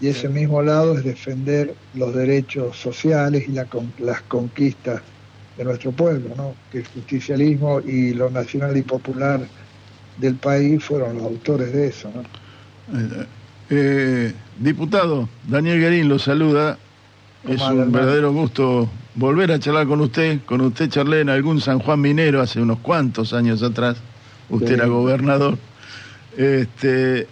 Y ese mismo lado es defender los derechos sociales y la, las conquistas de nuestro pueblo, ¿no? Que el justicialismo y lo nacional y popular del país fueron los autores de eso, ¿no? Eh, eh, diputado, Daniel Guerín lo saluda. Es un verdadero gusto volver a charlar con usted. Con usted charlé en algún San Juan Minero hace unos cuantos años atrás. Usted era gobernador. Este,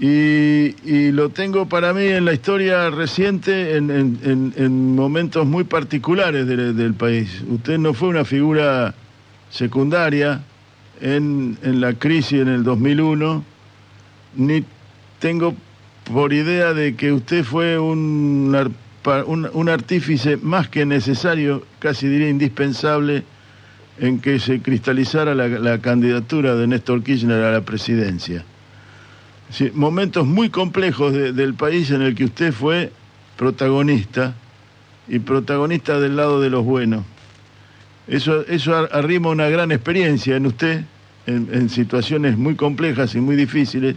y, lo tengo para mí en la historia reciente, en, momentos muy particulares del país. Usted no fue una figura secundaria en, la crisis en el 2001, ni tengo por idea de que usted fue un un, artífice más que necesario, casi diría indispensable, en que se cristalizara la, candidatura de Néstor Kirchner a la presidencia. Momentos muy complejos del país en el que usted fue protagonista y protagonista del lado de los buenos. Eso, eso arrima una gran experiencia en usted, en, situaciones muy complejas y muy difíciles,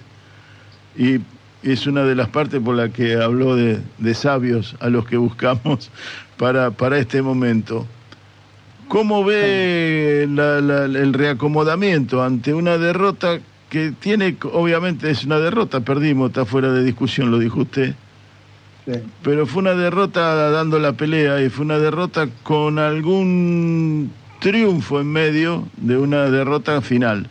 y es una de las partes por la que habló de, sabios a los que buscamos para, para este momento. ¿Cómo ve el reacomodamiento ante una derrota que tiene, obviamente es una derrota, perdimos, está fuera de discusión, lo dijo usted, pero fue una derrota dando la pelea y fue una derrota con algún triunfo en medio de una derrota final?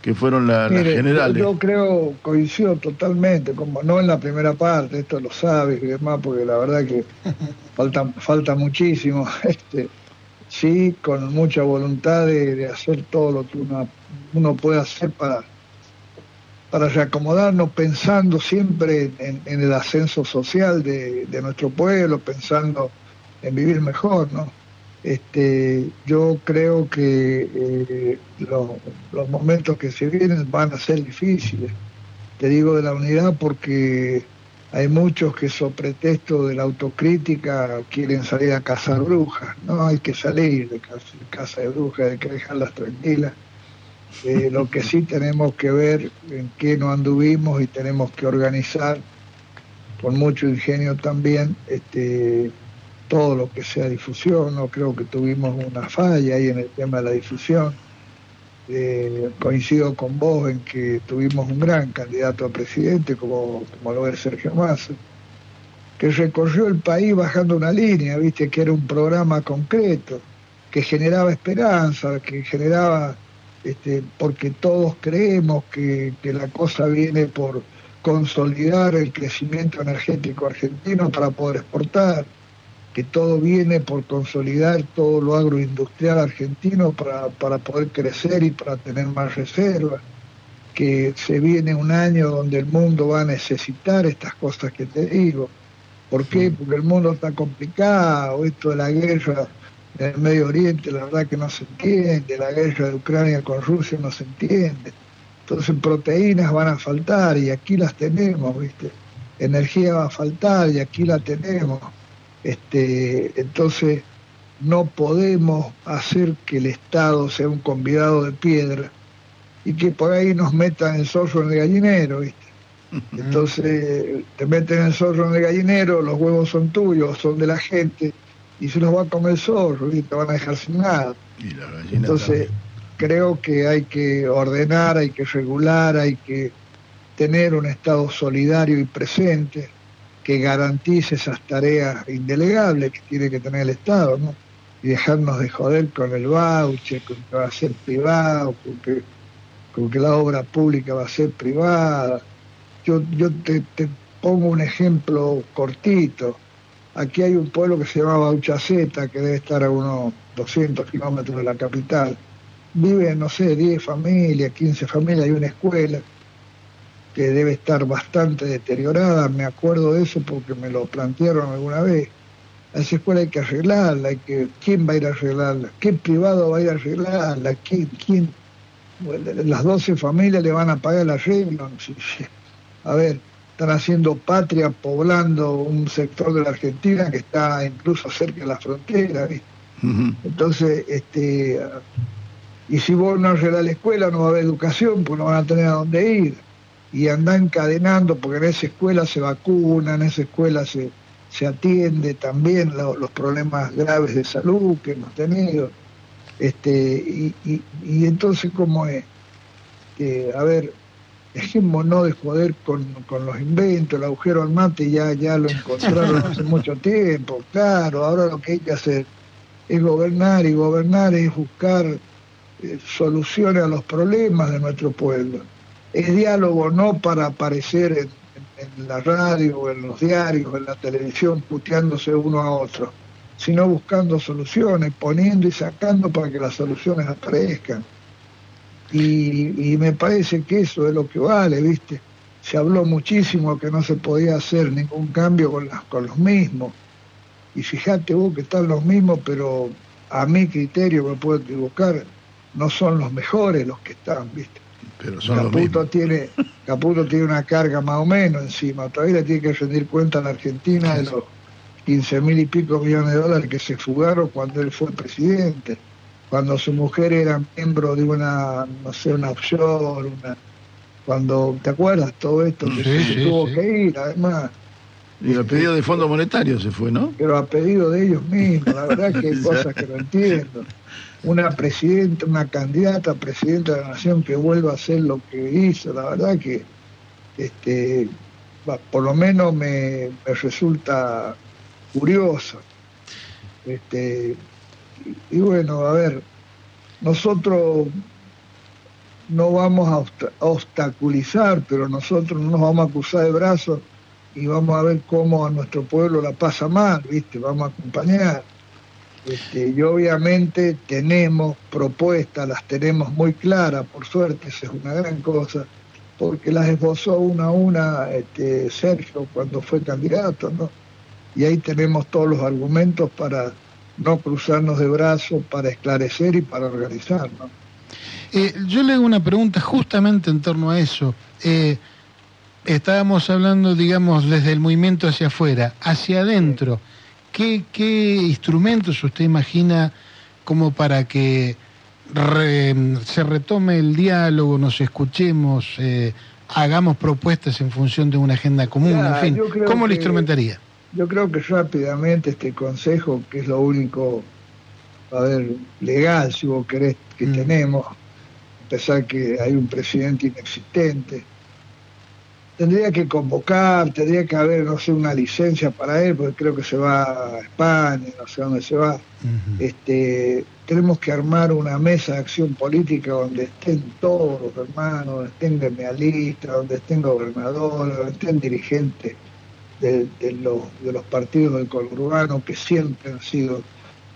que fueron las generales. Yo, creo, coincido totalmente, como no en la primera parte, esto lo sabes y demás, porque la verdad que falta, falta muchísimo. Este, sí, con mucha voluntad de, hacer todo lo que uno, uno puede hacer para, para reacomodarnos, pensando siempre en, el ascenso social de, nuestro pueblo, pensando en vivir mejor, ¿no? Este, yo creo que eh, los momentos que se vienen van a ser difíciles. Te digo de la unidad porque hay muchos que sobre pretexto de la autocrítica quieren salir a cazar brujas. No hay que salir de casa, de brujas, hay que dejarlas tranquilas. Eh, lo que sí tenemos que ver en qué no anduvimos y tenemos que organizar con mucho ingenio también este, todo lo que sea difusión. No creo que tuvimos una falla ahí en el tema de la difusión. Eh, coincido con vos en que tuvimos un gran candidato a presidente como, como lo es Sergio Massa, que recorrió el país bajando una línea, viste que era un programa concreto, que generaba esperanza, que generaba, este, porque todos creemos que, que la cosa viene por consolidar el crecimiento energético argentino para poder exportar, que todo viene por consolidar todo lo agroindustrial argentino para, para poder crecer y para tener más reservas, que se viene un año donde el mundo va a necesitar estas cosas que te digo. ¿Por qué? Porque el mundo está complicado, esto de la guerra en el Medio Oriente, la verdad que no se entiende, la guerra de Ucrania con Rusia no se entiende entonces proteínas van a faltar y aquí las tenemos, ¿viste? Energía va a faltar y aquí la tenemos. Este, entonces no podemos hacer que el Estado sea un convidado de piedra y que por ahí nos metan el zorro en el gallinero, ¿viste? Entonces te meten el zorro en el gallinero, los huevos son tuyos, son de la gente, y se los va a comer el zorro y te van a dejar sin nada. Entonces, creo que hay que ordenar, hay que regular, hay que tener un Estado solidario y presente que garantice esas tareas indelegables que tiene que tener el Estado, ¿no? Y dejarnos de joder con el voucher, con que va a ser privado, con que, con que la obra pública va a ser privada. Yo, yo te, te pongo un ejemplo cortito. Aquí hay un pueblo que se llama Bauchaceta, que debe estar a unos 200 kilómetros de la capital viven, no sé, 10 familias, 15 familias, hay una escuela que debe estar bastante deteriorada, me acuerdo de eso porque me lo plantearon alguna vez. A esa escuela hay que arreglarla, hay que, ¿quién va a ir a arreglarla? ¿Qué privado va a ir a arreglarla? ¿Quién? las 12 familias le van a pagar el arreglo. A ver, están haciendo patria, poblando un sector de la Argentina que está incluso cerca de la frontera. Entonces, este, y si vos no arreglás la escuela no va a haber educación, pues no van a tener a dónde ir. Y andan encadenando, porque en esa escuela se vacuna, en esa escuela se, se atiende también los problemas graves de salud que hemos tenido. Este, y, entonces, ¿cómo es? Que, a ver, dejémonos de joder con, con, los inventos, el agujero al mate ya, ya lo encontraron hace mucho tiempo, claro, ahora lo que hay que hacer es gobernar y gobernar es buscar eh, soluciones a los problemas de nuestro pueblo. Es diálogo no para aparecer en, la radio, en los diarios, en la televisión, puteándose uno a otro, sino buscando soluciones, poniendo y sacando para que las soluciones aparezcan. Y, me parece que eso es lo que vale, ¿viste? Se habló muchísimo que no se podía hacer ningún cambio con, las, con los mismos. Y fíjate vos que están los mismos, pero a mi criterio me puedo equivocar, no son los mejores los que están, ¿viste? Pero son Caputo tiene Caputo tiene una carga más o menos encima, todavía le tiene que rendir cuenta a la Argentina de los 15 mil y pico millones de dólares que se fugaron cuando él fue presidente, cuando su mujer era miembro de una, no sé, una offshore, una, cuando, ¿te acuerdas? Todo esto que se tuvo que ir, además. Y a pedido de Fondo Monetario se fue, ¿no? Pero a pedido de ellos mismos, la verdad que hay cosas que no entiendo una presidenta, una candidata a presidenta de la nación que vuelva a hacer lo que hizo, la verdad que este, por lo menos me, resulta curioso. Este, y, bueno, a ver, nosotros no vamos a obstaculizar, pero nosotros no nos vamos a cruzar de brazos y vamos a ver cómo a nuestro pueblo la pasa mal, ¿viste? Vamos a acompañar. Este, y obviamente tenemos propuestas, las tenemos muy claras, por suerte, esa es una gran cosa, porque las esbozó una a una este, Sergio cuando fue candidato, ¿no? Y ahí tenemos todos los argumentos para no cruzarnos de brazos para esclarecer y para organizarnos. Eh, yo le hago una pregunta justamente en torno a eso. Eh, estábamos hablando, digamos, desde el movimiento hacia afuera, hacia adentro. ¿Qué, qué instrumentos usted imagina como para que se retome el diálogo, nos escuchemos, eh, hagamos propuestas en función de una agenda común? en fin, ¿cómo lo instrumentaría? Yo creo que rápidamente este consejo, que es lo único, a ver, legal, si vos querés, que mm. tenemos, a pesar que hay un presidente inexistente, tendría que convocar, tendría que haber, no sé, una licencia para él, porque creo que se va a España, no sé dónde se va. este, tenemos que armar una mesa de acción política donde estén todos los hermanos, donde estén gremialistas, donde estén gobernadores, donde estén dirigentes de, los, de los partidos del conurbano que siempre han sido,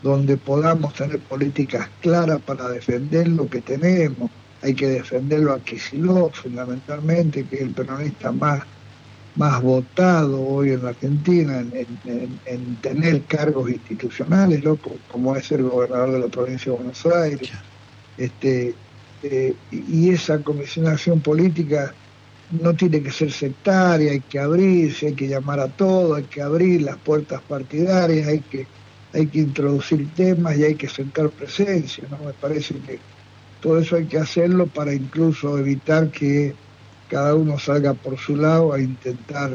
donde podamos tener políticas claras para defender lo que tenemos. Hay que defenderlo a Kicillof, fundamentalmente, que es el peronista más, más votado hoy en la Argentina en, tener cargos institucionales, como es el gobernador de la provincia de Buenos Aires. Este, eh, y esa comisión de acción política no tiene que ser sectaria, hay que abrirse, hay que llamar a todo, hay que abrir las puertas partidarias, hay que, hay que introducir temas y hay que sentar presencia, ¿no? Me parece que todo eso hay que hacerlo para incluso evitar que cada uno salga por su lado a intentar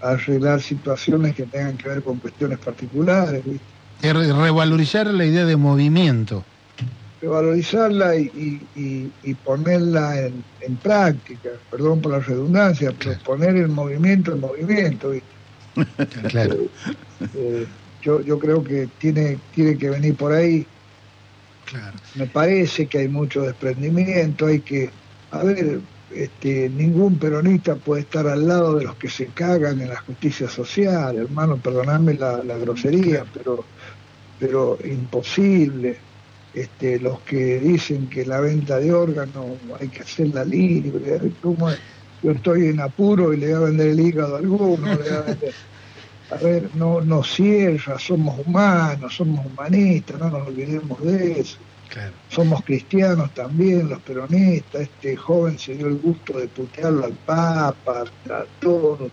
arreglar situaciones que tengan que ver con cuestiones particulares. Revalorizar la idea de movimiento valorizarla y, ponerla en, práctica, perdón por la redundancia, pero poner el movimiento en movimiento. claro. Eh, yo, yo creo que tiene, tiene que venir por ahí. Claro. Me parece que hay mucho desprendimiento, hay que, a ver, este, ningún peronista puede estar al lado de los que se cagan en la justicia social, hermano, perdonadme la, la grosería, pero, pero imposible este, los que dicen que la venta de órganos hay que hacerla libre, ¿cómo yo estoy en apuro y le voy a vender el hígado a alguno, a, ver, no nos cierra, somos humanos, somos humanistas, no nos olvidemos de eso. Somos cristianos también, los peronistas, este joven se dio el gusto de putearlo al Papa, a todos.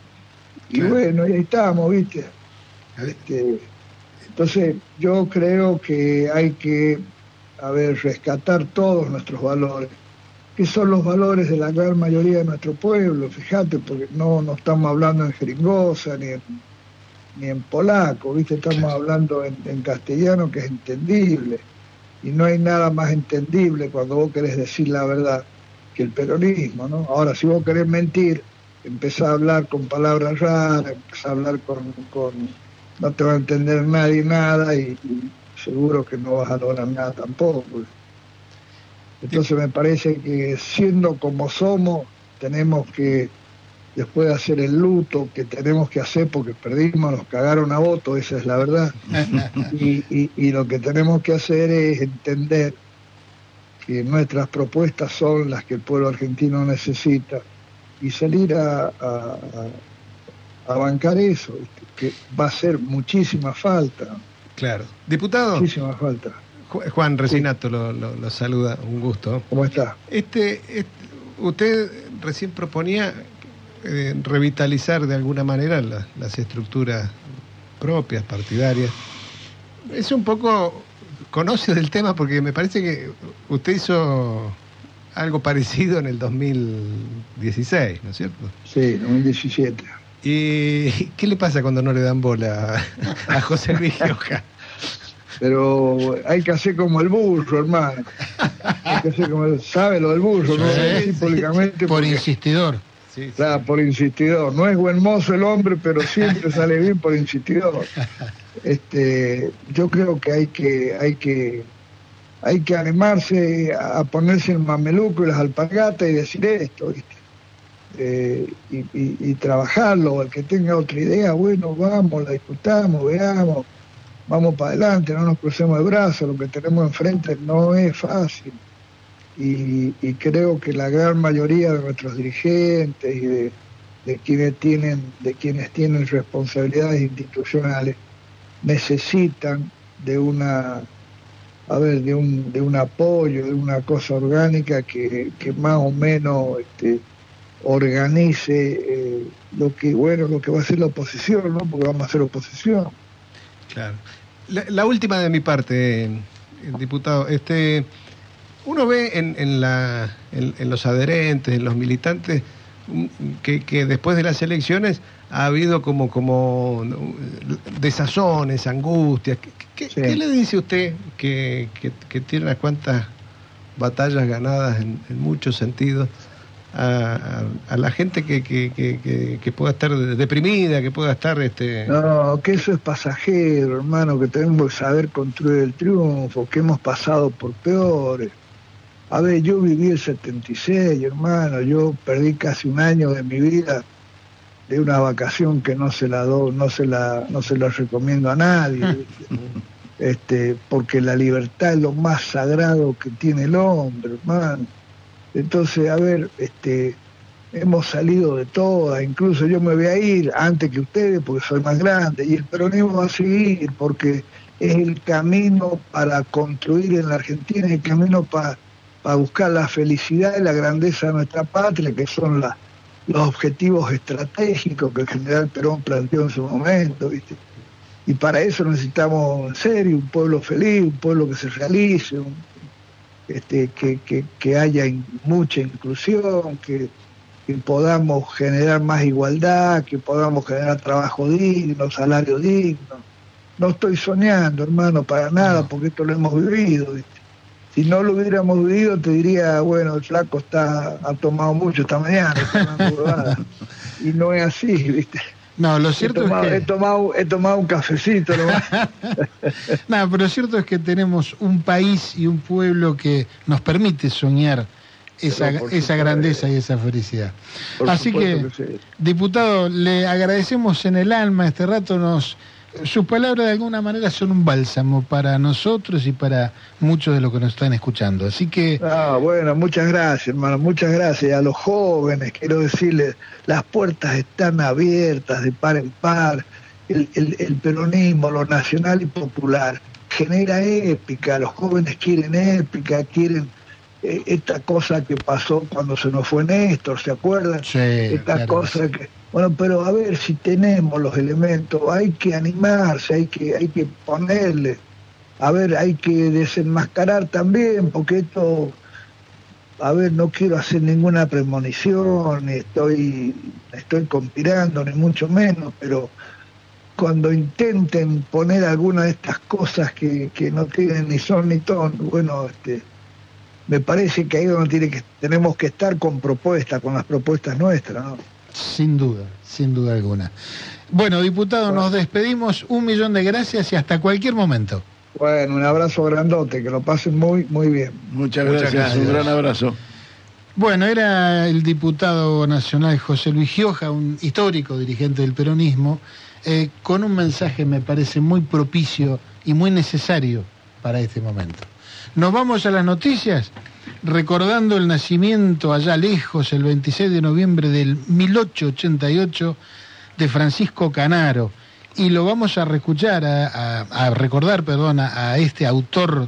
Y bueno, y ahí estamos, ¿viste? Este, entonces yo creo que hay que a ver, rescatar todos nuestros valores, que son los valores de la gran mayoría de nuestro pueblo, fíjate, porque no, no estamos hablando en jeringosa ni en, ni en polaco, ¿viste? estamos hablando en, castellano que es entendible, y no hay nada más entendible cuando vos querés decir la verdad que el peronismo, ¿no? Ahora, si vos querés mentir, empezás a hablar con palabras raras, empezás a hablar con, con no te va a entender nadie nada y seguro que no vas a lograr nada tampoco. Entonces me parece que siendo como somos, tenemos que, después de hacer el luto que tenemos que hacer porque perdimos, nos cagaron a voto, esa es la verdad. y, lo que tenemos que hacer es entender que nuestras propuestas son las que el pueblo argentino necesita y salir a, a, bancar eso, que va a hacer muchísima falta. Claro. Diputado. Muchísima falta. Juan Resinato lo, saluda, un gusto. ¿Cómo está? Este, usted recién proponía eh, revitalizar de alguna manera las estructuras propias, partidarias. Es un poco conoce del tema porque me parece que usted hizo algo parecido en el 2016, ¿no es cierto? Sí, 2017. ¿Y qué le pasa cuando no le dan bola a José Luis Gioja? Pero hay que hacer como el burro, hermano. Hay que hacer como el, ¿Sabe lo del burro? ¿no? Sí, públicamente por insistidor. Sí, claro, por insistidor. No es buen mozo el hombre, pero siempre sale bien por insistidor. Este, yo creo que hay que, hay que, hay que animarse a ponerse el mameluco y las alpargatas y decir esto, ¿viste? Eh, y, trabajarlo. El que tenga otra idea, bueno, vamos, la discutamos, veamos, vamos para adelante, no nos crucemos de brazos, lo que tenemos enfrente no es fácil. Y, creo que la gran mayoría de nuestros dirigentes y de, quienes tienen, de quienes tienen responsabilidades institucionales necesitan de una a ver, de un, de un apoyo, de una cosa orgánica que, que más o menos este, organice eh, lo que bueno lo que va a ser la oposición, ¿no? Porque vamos a hacer oposición. Claro. La, última de mi parte, diputado, este uno ve en, en, la, en, los adherentes, en los militantes, que, que, después de las elecciones ha habido como, como desazones, angustias. ¿Qué, le dice usted que, que, tiene unas cuantas batallas ganadas en, muchos sentidos a, la gente que, que, pueda estar deprimida, que pueda estar... este No, que eso es pasajero, hermano, que tenemos que saber construir el triunfo, que hemos pasado por peores. A ver, yo viví el 76, hermano, yo perdí casi un año de mi vida de una vacación que no se la do, no se la, no se la recomiendo a nadie, este, porque la libertad es lo más sagrado que tiene el hombre, hermano. Entonces, a ver, este, hemos salido de todas, incluso yo me voy a ir antes que ustedes porque soy más grande, y el peronismo va a seguir porque es el camino para construir en la Argentina, el camino para, para buscar la felicidad y la grandeza de nuestra patria, que son los objetivos estratégicos que el general Perón planteó en su momento, ¿viste? Y para eso necesitamos, en serio, un pueblo feliz, un pueblo que se realice, este, que, haya mucha inclusión, que, podamos generar más igualdad, que podamos generar trabajo digno, salario digno. No estoy soñando, hermano, para nada, porque esto lo hemos vivido, ¿viste? si no lo hubiéramos vivido, te diría, bueno, el flaco está, ha tomado mucho esta mañana, y no es así, ¿viste? No, lo cierto es que... He tomado, he tomado un cafecito no, pero lo cierto es que tenemos un país y un pueblo que nos permite soñar esa, esa grandeza y esa felicidad. Así que, diputado, le agradecemos en el alma, este rato nos sus palabras de alguna manera son un bálsamo para nosotros y para muchos de los que nos están escuchando. Así que... Ah, bueno, muchas gracias, hermano, muchas gracias. A los jóvenes, quiero decirles, las puertas están abiertas de par en par. El, el peronismo, lo nacional y popular, genera épica. Los jóvenes quieren épica, quieren eh, esta cosa que pasó cuando se nos fue Néstor, ¿se acuerdan? Sí, esta cosa que bueno, pero a ver si tenemos los elementos, hay que animarse, hay que, hay que ponerle, a ver, hay que desenmascarar también, porque esto, a ver, no quiero hacer ninguna premonición, ni estoy, estoy conspirando, ni mucho menos, pero cuando intenten poner alguna de estas cosas que, que no tienen ni son ni ton, bueno, este, me parece que ahí donde tiene que, tenemos que estar con propuestas, con las propuestas nuestras, ¿no? Sin duda, sin duda alguna. Bueno, diputado, nos despedimos. Un millón de gracias y hasta cualquier momento. Bueno, un abrazo grandote, que lo pasen muy, muy bien. Muchas gracias, un gran abrazo. Bueno, era el diputado nacional José Luis Gioja, un histórico dirigente del peronismo, eh, con un mensaje, me parece, muy propicio y muy necesario para este momento. Nos vamos a las noticias recordando el nacimiento allá lejos, el 26 de noviembre del 1888, de Francisco Canaro. Y lo vamos a a, recordar, perdón, a, este autor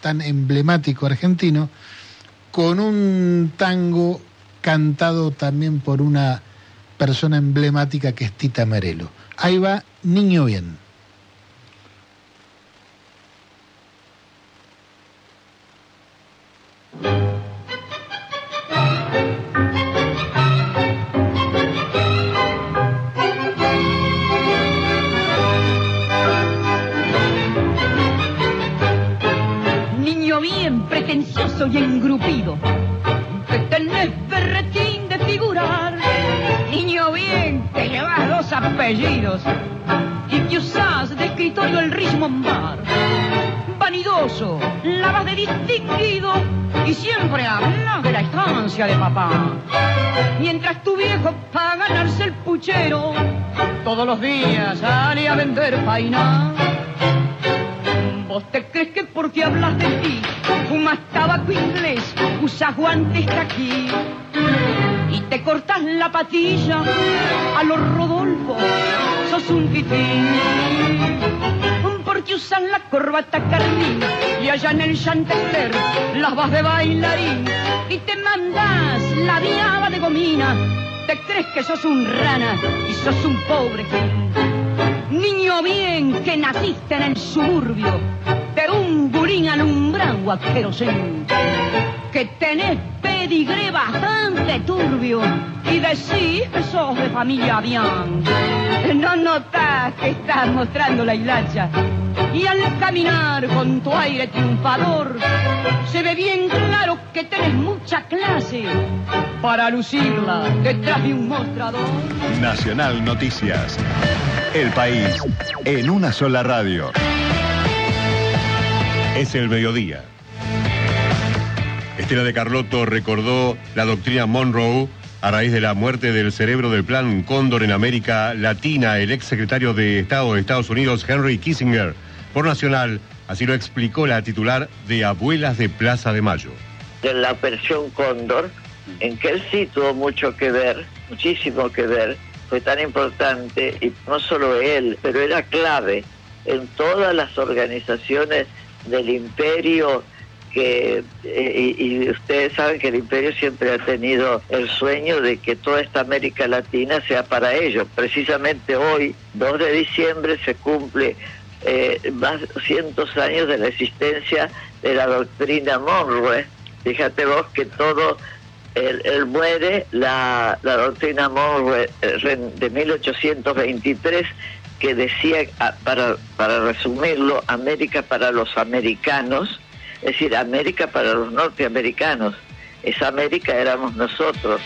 tan emblemático argentino, con un tango cantado también por una persona emblemática que es Tita Merelo. Ahí va Niño Bien. Niño bien pretencioso y engrupido, que tenés berretín de figurar. Niño bien que llevas dos apellidos y que usás de escritorio el Richmond Vanidoso, lavas de distinguido y siempre hablas de la estancia de papá. Mientras tu viejo para ganarse el puchero, todos los días sale a vender paina. Vos te crees que porque hablas de ti, fumas tabaco inglés, usas guantes aquí y te cortas la patilla a los Rodolfo, sos un pitín porque usan la corbata carmín y allá en el Chantecler las vas de bailarín y te mandas la viaba de gomina. Te crees que sos un rana y sos un pobre. Niño bien que naciste en el suburbio de un burín alumbrado a querosén. Que tenés pedigré bastante turbio y decís que sos de familia bien. No notas que estás mostrando la hilacha y al caminar con tu aire triunfador se ve bien claro que tenés mucha clase para lucirla detrás de un mostrador. Nacional Noticias. El país en una sola radio. Es el mediodía. Estela de Carlotto recordó la doctrina Monroe a raíz de la muerte del cerebro del Plan Cóndor en América Latina, el ex secretario de Estado de Estados Unidos, Henry Kissinger. Por Nacional, así lo explicó la titular de Abuelas de Plaza de Mayo. De la versión Cóndor, en que él sí tuvo mucho que ver, muchísimo que ver, fue tan importante, y no solo él, pero era clave en todas las organizaciones del imperio que eh, y, ustedes saben que el imperio siempre ha tenido el sueño de que toda esta América Latina sea para ellos. Precisamente hoy, 2 de diciembre, se cumple eh, más 200 años de la existencia de la doctrina Monroe. Fíjate vos que todo, él, muere, la, la doctrina Monroe eh, de 1823 que decía, ah, para, para resumirlo, América para los americanos, es decir, América para los norteamericanos. Esa América éramos nosotros.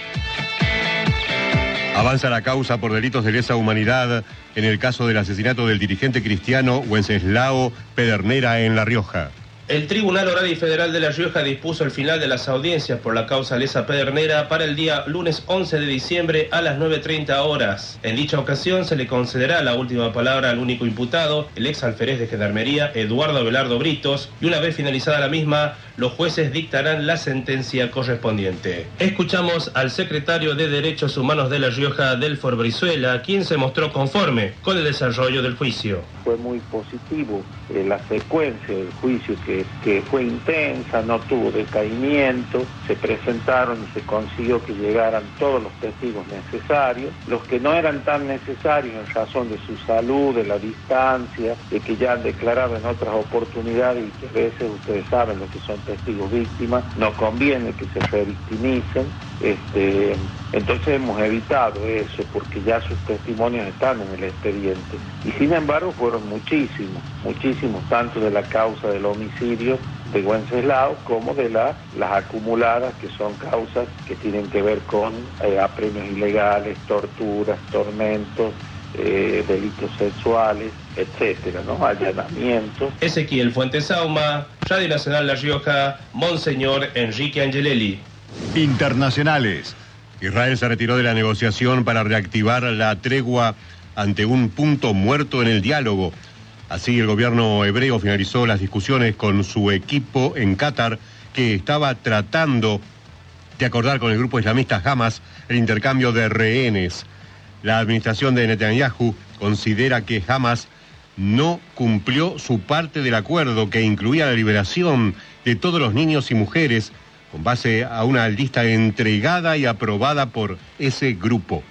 Avanza la causa por delitos de lesa humanidad en el caso del asesinato del dirigente cristiano Wenceslao Pedernera en La Rioja. El Tribunal y Federal de La Rioja dispuso el final de las audiencias por la causa Lesa Pedernera para el día lunes 11 de diciembre a las 9.30 horas. En dicha ocasión se le concederá la última palabra al único imputado, el ex alférez de Gendarmería, Eduardo Velardo Britos, y una vez finalizada la misma, los jueces dictarán la sentencia correspondiente. Escuchamos al secretario de Derechos Humanos de La Rioja, Delfor Brizuela, quien se mostró conforme con el desarrollo del juicio. Fue muy positivo eh, la secuencia del juicio que que, fue intensa, no tuvo decaimiento, se presentaron y se consiguió que llegaran todos los testigos necesarios, los que no eran tan necesarios en razón de su salud, de la distancia, de que ya han declarado en otras oportunidades y que a veces ustedes saben lo que son testigos víctimas, no conviene que se revictimicen. Este, entonces hemos evitado eso porque ya sus testimonios están en el expediente. Y sin embargo fueron muchísimos, muchísimos, tanto de la causa del homicidio de Wenceslao como de las acumuladas que son causas que tienen que ver con eh, apremios ilegales, torturas, tormentos, eh, delitos sexuales, etcétera, ¿no? Allanamientos. Ezequiel Fuentes Sauma, Radio Nacional La Rioja, Monseñor Enrique Angelelli. Internacionales. Israel se retiró de la negociación para reactivar la tregua ante un punto muerto en el diálogo. Así el gobierno hebreo finalizó las discusiones con su equipo en Qatar, que estaba tratando de acordar con el grupo islamista Hamas el intercambio de rehenes. La administración de Netanyahu considera que Hamas no cumplió su parte del acuerdo que incluía la liberación de todos los niños y mujeres con base a una lista entregada y aprobada por ese grupo.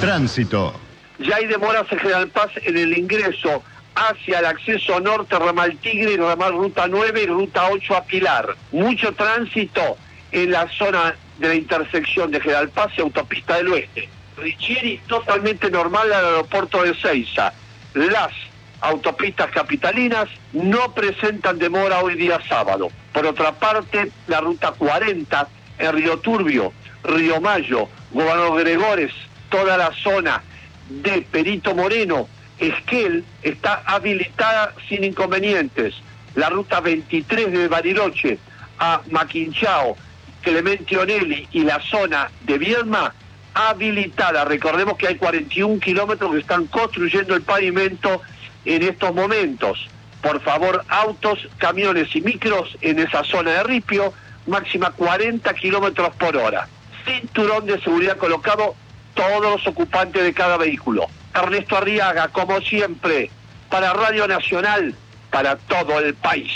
Tránsito. Ya hay demoras en General Paz en el ingreso hacia el acceso norte, ramal Tigre y ramal Ruta 9 y Ruta 8 a Pilar. Mucho tránsito en la zona de la intersección de General Paz y Autopista del Oeste. Richieri totalmente normal al aeropuerto de Ceiza. Las autopistas capitalinas no presentan demora hoy día sábado. Por otra parte, la ruta 40 en Río Turbio, Río Mayo, Gobernador Gregores, toda la zona de Perito Moreno, Esquel, está habilitada sin inconvenientes. La ruta 23 de Bariloche a Maquinchao, Clemente Onelli y la zona de Viedma habilitada. Recordemos que hay 41 kilómetros que están construyendo el pavimento en estos momentos. Por favor, autos, camiones y micros en esa zona de ripio, máxima 40 kilómetros por hora. Cinturón de seguridad colocado todos los ocupantes de cada vehículo. Ernesto Arriaga, como siempre, para Radio Nacional, para todo el país.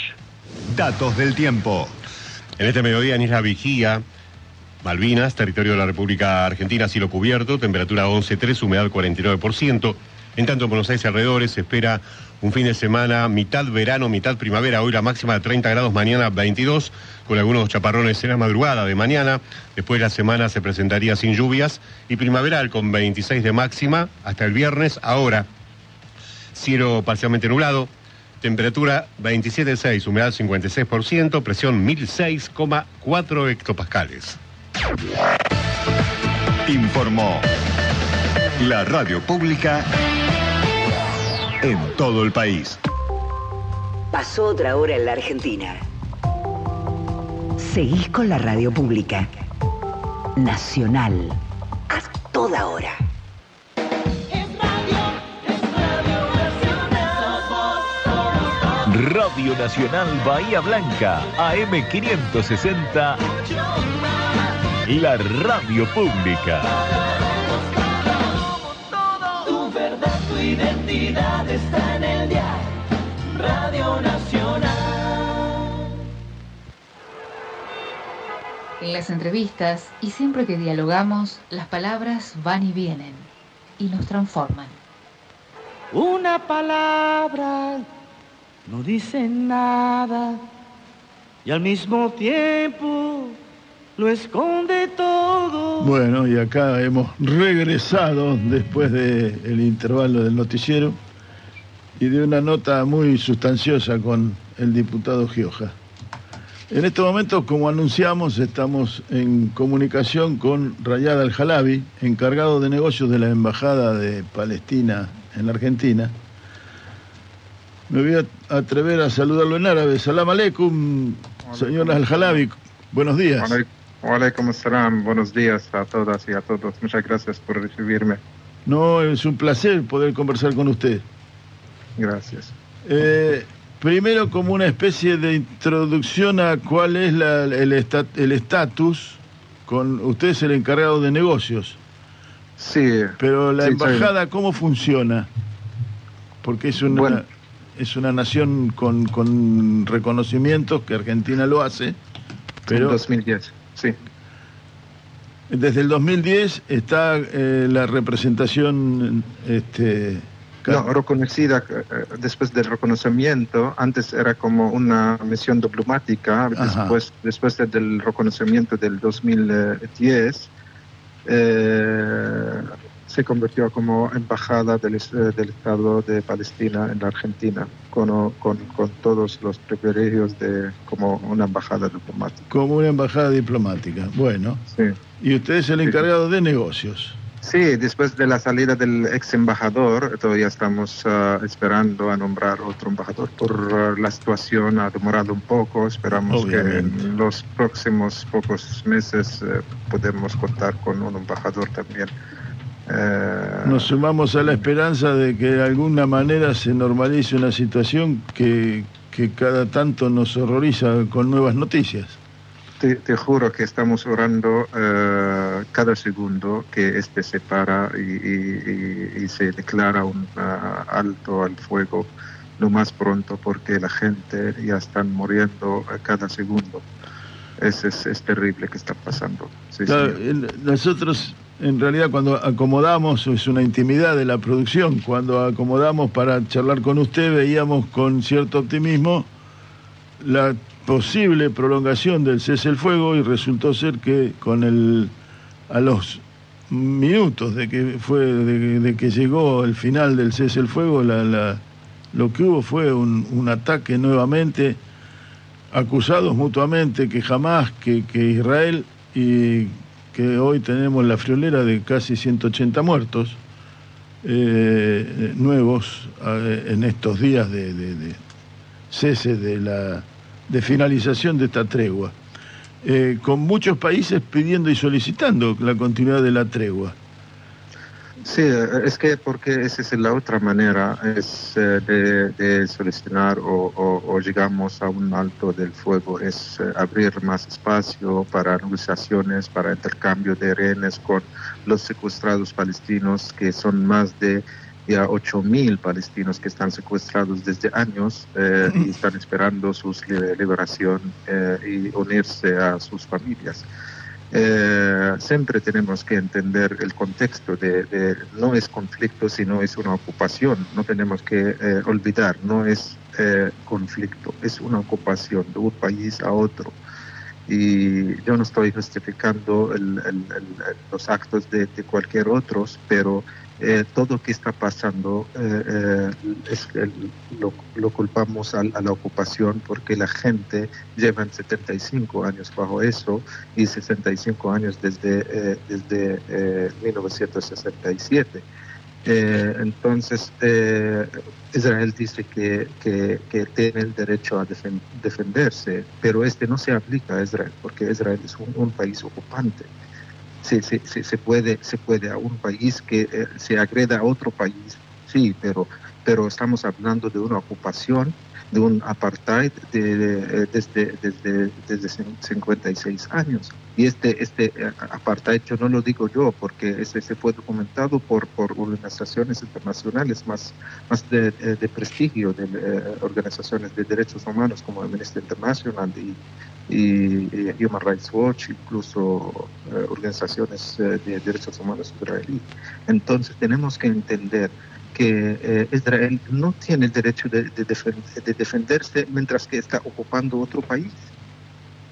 Datos del tiempo. En este mediodía en Isla Vigía, Malvinas, territorio de la República Argentina, cielo cubierto, temperatura 11.3, humedad 49%. En tanto, en Buenos Aires alrededores se espera un fin de semana, mitad verano, mitad primavera. Hoy la máxima de 30 grados, mañana 22, con algunos chaparrones en la madrugada de mañana. Después la semana se presentaría sin lluvias y primaveral con 26 de máxima hasta el viernes. Ahora, cielo parcialmente nublado, temperatura 27,6, humedad 56%, presión 1006,4 hectopascales. Informó la radio pública en todo el país. Pasó otra hora en la Argentina. Seguís con la radio pública. Nacional. A toda hora. Radio Nacional Bahía Blanca, AM560, la radio pública. Tu verdad, tu identidad está en el diario Radio Nacional. En las entrevistas y siempre que dialogamos, las palabras van y vienen y nos transforman. Una palabra no dice nada y al mismo tiempo lo esconde todo. Bueno, y acá hemos regresado después del intervalo del noticiero y de una nota muy sustanciosa con el diputado Gioja. En este momento, como anunciamos, estamos en comunicación con Rayad Al-Jalabi, encargado de negocios de la Embajada de Palestina en la Argentina. Me voy a atrever a saludarlo en árabe. Salam aleikum, señor Al-Jalabi. Buenos días. Walaikum salam, buenos días a todas y a todos. Muchas gracias por recibirme. No, es un placer poder conversar con usted. Gracias. Eh, primero, como una especie de introducción a cuál es la- el esta- el estatus, con usted es el encargado de negocios. Sí. Pero la sí, embajada, ¿cómo funciona? Porque es una, Bueno. es una nación con, con reconocimientos que Argentina lo hace, pero En 2010, sí. desde el 2010 está eh, la representación este, No, reconocida eh, después del reconocimiento, antes era como una misión diplomática, después, después de- del reconocimiento del 2010, eh, se convirtió como embajada del, eh, del Estado de Palestina en la Argentina, con, con, con todos los privilegios de como una embajada diplomática. como una embajada diplomática. Bueno, Sí. y usted es el encargado de negocios. Sí, después de la salida del ex embajador, todavía estamos ah, esperando a nombrar otro embajador por ah, la situación ha demorado un poco. Esperamos que en los próximos pocos meses eh, podemos contar con un embajador también. Eh, Nos sumamos a la esperanza de que de alguna manera se normalice una situación que, que cada tanto nos horroriza con nuevas noticias. te, te juro que estamos orando eh, cada segundo que este se para y, y- y- y se declara un ah, alto al fuego lo más pronto porque la gente ya están muriendo cada segundo. Es, es, es terrible que está pasando. Sí, el- nosotros en realidad cuando acomodamos, es una intimidad de la producción, cuando acomodamos para charlar con usted veíamos con cierto optimismo la posible prolongación del cese el fuego y resultó ser que con el a los minutos de que fue de, de que llegó el final del cese el fuego la, la- lo que hubo fue un, un ataque nuevamente acusados mutuamente que jamás que, que Israel y que hoy tenemos la friolera de casi 180 muertos eh, nuevos eh, en estos días de, de- de cese de la de finalización de esta tregua, eh, con muchos países pidiendo y solicitando la continuidad de la tregua. Sí, es que porque esa es la otra manera, es eh, de, solicitar o, o- llegamos a un alto del fuego, es eh, abrir más espacio para negociaciones, para intercambio de rehenes con los secuestrados palestinos, que son más de y a 8.000 palestinos que están secuestrados desde años eh, y están esperando su liberación y unirse a sus familias. Eh, siempre tenemos que entender el contexto de, no es conflicto sino es una ocupación. No tenemos que eh, olvidar no es eh, conflicto es una ocupación de un país a otro. Y yo no estoy justificando los actos de, de cualquier otros pero eh, todo lo que está pasando eh, eh, lo, culpamos a, la ocupación porque la gente lleva 75 años bajo eso y 65 años desde, desde 1967. entonces, Israel dice que, que, tiene el derecho a defen defenderse, pero este no se aplica a Israel porque Israel es un país ocupante se, se, se, se, puede, se puede a un país que eh, se agreda a otro país, sí, pero, pero estamos hablando de una ocupación, de un apartheid de, de, desde, desde, desde 56 años. Y este, este eh, apartheid yo no lo digo yo, porque ese se fue documentado por, por organizaciones internacionales más, más de, de prestigio, de eh, organizaciones de derechos humanos como Amnesty International y, y, Human Rights Watch, incluso eh, organizaciones eh, de derechos humanos israelíes. Entonces tenemos que entender que eh, Israel no tiene el derecho de, de, defend de, defenderse mientras que está ocupando otro país.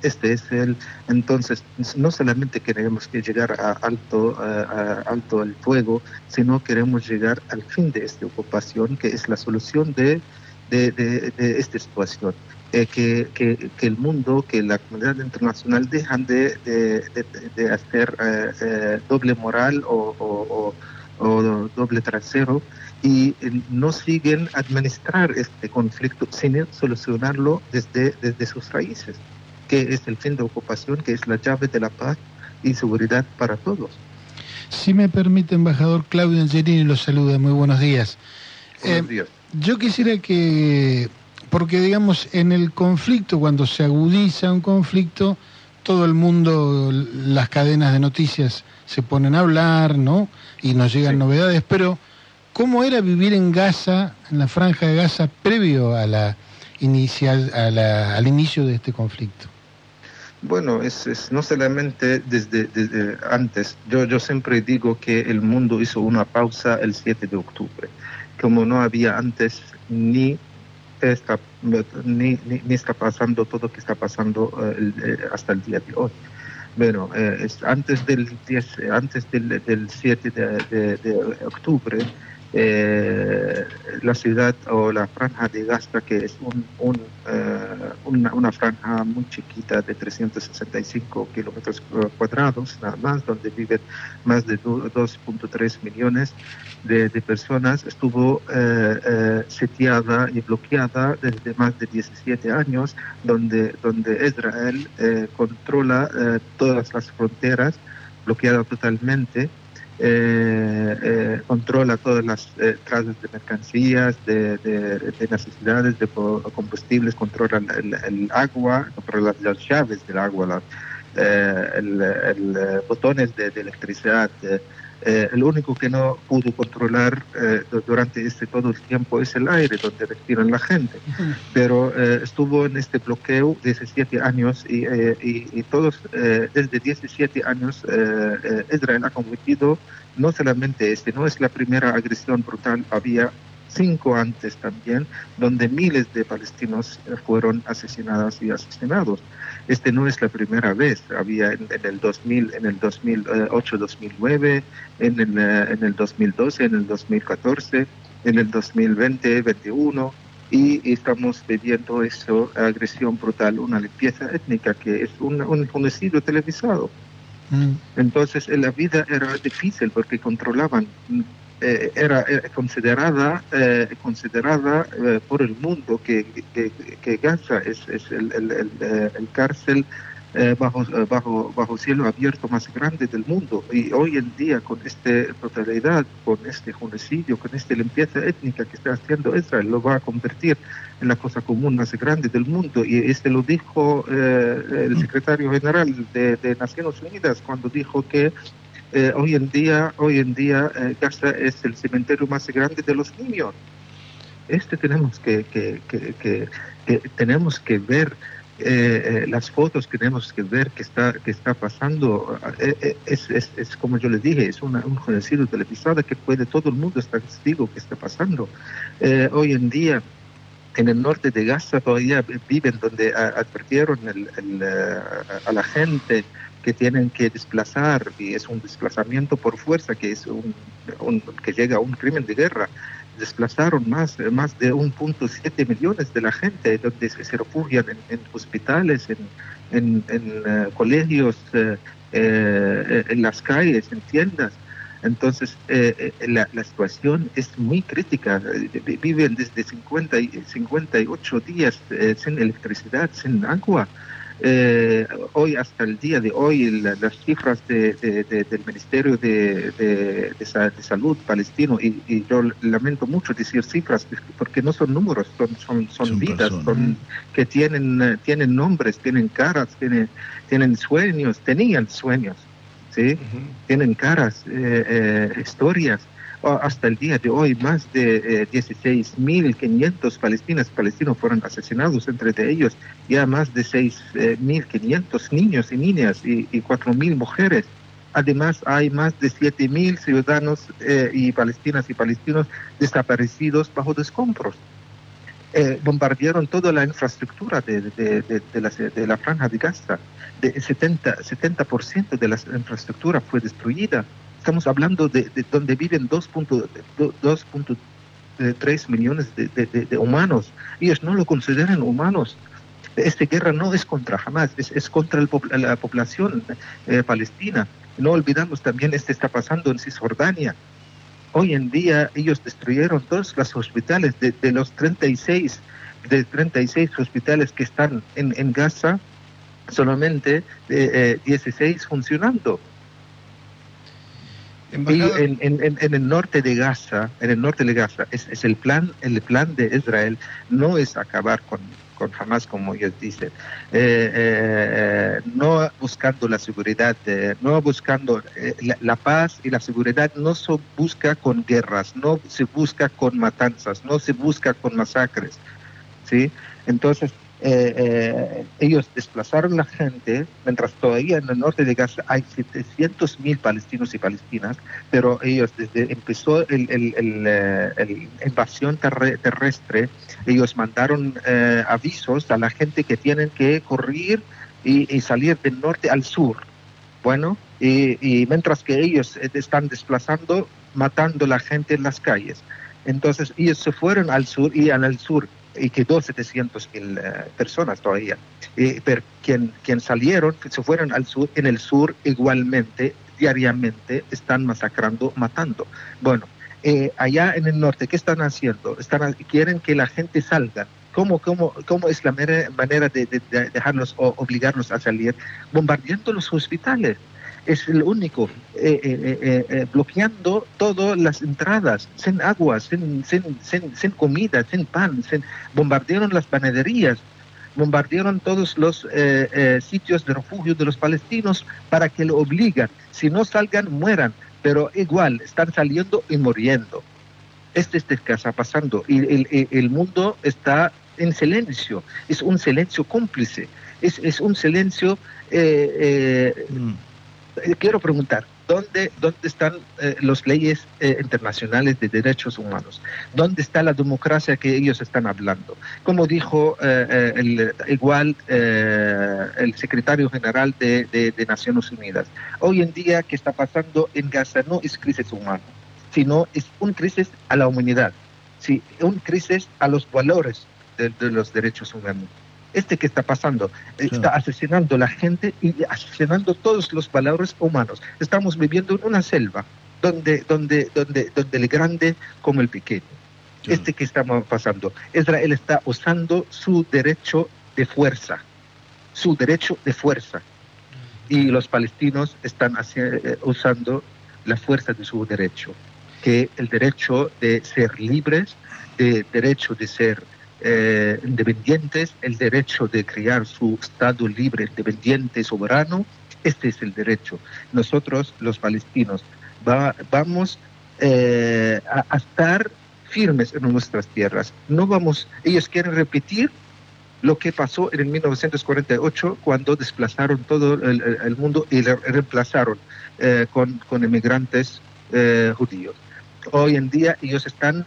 Este es el, entonces, no solamente queremos que llegar a alto, a alto el fuego, sino queremos llegar al fin de esta ocupación, que es la solución de, de, de, esta situación eh, que, que, que, el mundo, que la comunidad internacional dejan de, de, hacer eh, doble moral o, o, doble trasero y no siguen administrar este conflicto sin solucionarlo desde, desde sus raíces, que es el fin de ocupación, que es la llave de la paz y seguridad para todos. Si me permite, embajador Claudio Angelini, los saluda. Muy buenos días. Buenos días. Yo quisiera que porque digamos en el conflicto, cuando se agudiza un conflicto, todo el mundo, las cadenas de noticias se ponen a hablar, ¿no? Y nos llegan sí. novedades, pero ¿cómo era vivir en Gaza, en la franja de Gaza, previo a la inicial, a la, al inicio de este conflicto? Bueno, es, es no solamente desde, desde, antes, yo, yo siempre digo que el mundo hizo una pausa el 7 de octubre, como no había antes ni está, ni, ni, ni, está pasando todo lo que está pasando eh, eh, hasta el día de hoy. Bueno, eh, es antes del 10, antes del, del 7 de, de, de octubre, eh, la ciudad o la franja de Gaza, que es un, uh, una, una, franja muy chiquita de 365 kilómetros cuadrados, nada más, donde viven más de 2.3 millones de, personas, estuvo uh, uh, sitiada y bloqueada desde más de 17 años, donde, donde Israel controla todas las fronteras, bloqueada totalmente. Eh, eh, controla todas las eh, trazas de mercancías, de, de, de, necesidades de combustibles, controla el, el agua, controla las, llaves del agua, la, eh, el, botones de, electricidad. El único que no pudo controlar durante este todo el tiempo es el aire donde respiran la gente. Pero estuvo en este bloqueo 17 años y, y, y todos desde 17 años Israel ha cometido no solamente este, no es la primera agresión brutal, había cinco antes también, donde miles de palestinos fueron asesinados y asesinados. Este no es la primera vez, había en, en el 2000, en el 2008-2009, en el, en el 2012, en el 2014, en el 2020-21 y estamos viviendo eso, agresión brutal, una limpieza étnica que es un, un homicidio televisado. Mm. Entonces la vida era difícil porque controlaban, eh, era, era, considerada, eh, considerada eh, por el mundo que, que, que Gaza es, es el, el, el, el, cárcel bajo, bajo, bajo cielo abierto más grande del mundo. Y hoy en día con esta totalidad, con este genocidio, con esta limpieza étnica que está haciendo Israel, lo va a convertir en la cosa común más grande del mundo. Y este lo dijo eh, el secretario general de, de, Naciones Unidas cuando dijo que Eh, hoy en día, hoy en día eh, Gaza es el cementerio más grande de los niños. Este tenemos que, que, que, que- tenemos que ver eh, las fotos tenemos que ver que está que está pasando es, es, es como yo le dije es una- un genocidio televisado que puede todo el mundo estar testigo que está pasando hoy en día en el norte de Gaza todavía viven donde advirtieron el- el, a la gente que tienen que desplazar y es un desplazamiento por fuerza que es un, un- que llega a un crimen de guerra desplazaron más más de 1.7 millones de la gente donde se, refugian en, hospitales en, en, eh, colegios eh, eh, en las calles en tiendas entonces, la, la situación es muy crítica. Vi- Viven desde 50 y 58 días sin electricidad, sin agua. Eh, hoy, hasta el día de hoy, la- las cifras de- de- de- del Ministerio de, de- de Sa- de Salud palestino, y, y yo lamento mucho decir cifras porque no son números, son, son, son, vidas son, que tienen, tienen nombres, tienen caras, tienen, tienen sueños, tenían sueños. ¿sí? tienen caras, eh, eh, historias. Hasta el día de hoy, más de eh, 16.500 palestinas palestinos fueron asesinados, entre ellos ya más de 6.500 niños y niñas y, y 4.000 mujeres. Además, hay más de 7.000 ciudadanos eh, y palestinas y palestinos desaparecidos bajo escombros. Eh, bombardearon toda la infraestructura de, de la franja de Gaza. De 70, 70% de la infraestructura fue destruida. Estamos hablando de, de donde viven 2.2 2.3 millones de, de- de- humanos. Ellos no lo consideran humanos. Esta guerra no es contra Hamas, es, es contra el la población eh, palestina. No olvidamos también esto está pasando en Cisjordania. Hoy en día ellos destruyeron todos los hospitales de, de los 36 de 36 hospitales que están en, en Gaza, solamente eh, eh, 16 funcionando. En, en- en- en el norte de Gaza, en el norte de Gaza, es, es el plan, el plan de Israel no es acabar con, con Hamas como ellos dicen, Eh, eh, no buscando la seguridad, eh, no buscando eh, la, la paz y la seguridad no se busca con guerras, no se busca con matanzas, no se busca con masacres, ¿sí? Entonces eh, eh, ellos desplazaron la gente, mientras todavía en el norte de Gaza hay 700 mil palestinos y palestinas, pero ellos desde empezó el, el, el, eh, invasión terre- terrestre, ellos mandaron avisos a la gente que tienen que correr y, salir del norte al sur. Bueno, y, mientras que ellos están desplazando, matando a la gente en las calles. Entonces ellos se fueron al sur y en el sur y quedó 700 mil eh, personas todavía. Pero quien, quien salieron, se fueron al sur, en el sur igualmente, diariamente, están masacrando, matando. Bueno, eh, allá en el norte, ¿qué están haciendo? Están, quieren que la gente salga. ¿Cómo, cómo, cómo es la manera de, de- de dejarlos o obligarlos a salir? Bombardeando los hospitales es el único, eh, eh, eh, bloqueando todas las entradas, sin agua, sin, sin, sin, sin comida, sin pan, sin, bombardearon las panaderías, bombardearon todos los eh, sitios de refugio de los palestinos para que lo obligan. Si no salgan, mueran, pero igual están saliendo y muriendo. Este es lo que pasando y el, mundo está en silencio, es un silencio cómplice, es, es un silencio... eh, eh, quiero preguntar, ¿dónde, dónde están eh, las leyes eh, internacionales de derechos humanos? ¿Dónde está la democracia que ellos están hablando? Como dijo eh, eh, el, igual eh, el secretario general de, de- Naciones Unidas, hoy en día que está pasando en Gaza no es crisis humana, sino es una crisis a la humanidad, sí, una crisis a los valores de los derechos humanos este que está pasando, eh, está asesinando a la gente y asesinando todos los valores humanos. Estamos viviendo en una selva donde, donde, donde, donde el grande como el pequeño. Este que estamos pasando. Israel está usando su derecho de fuerza, su derecho de fuerza. Y los palestinos están eh, usando la fuerza de su derecho, que el derecho de ser libres, de derecho de ser eh, independientes, el derecho de crear su Estado libre, independiente, soberano, Este es el derecho. Nosotros, los palestinos, va- vamos eh, a, estar firmes en nuestras tierras. No vamos, ellos quieren repetir lo que pasó en el 1948 cuando desplazaron todo el, mundo y le reemplazaron eh, con, con inmigrantes eh, judíos. Hoy en día ellos están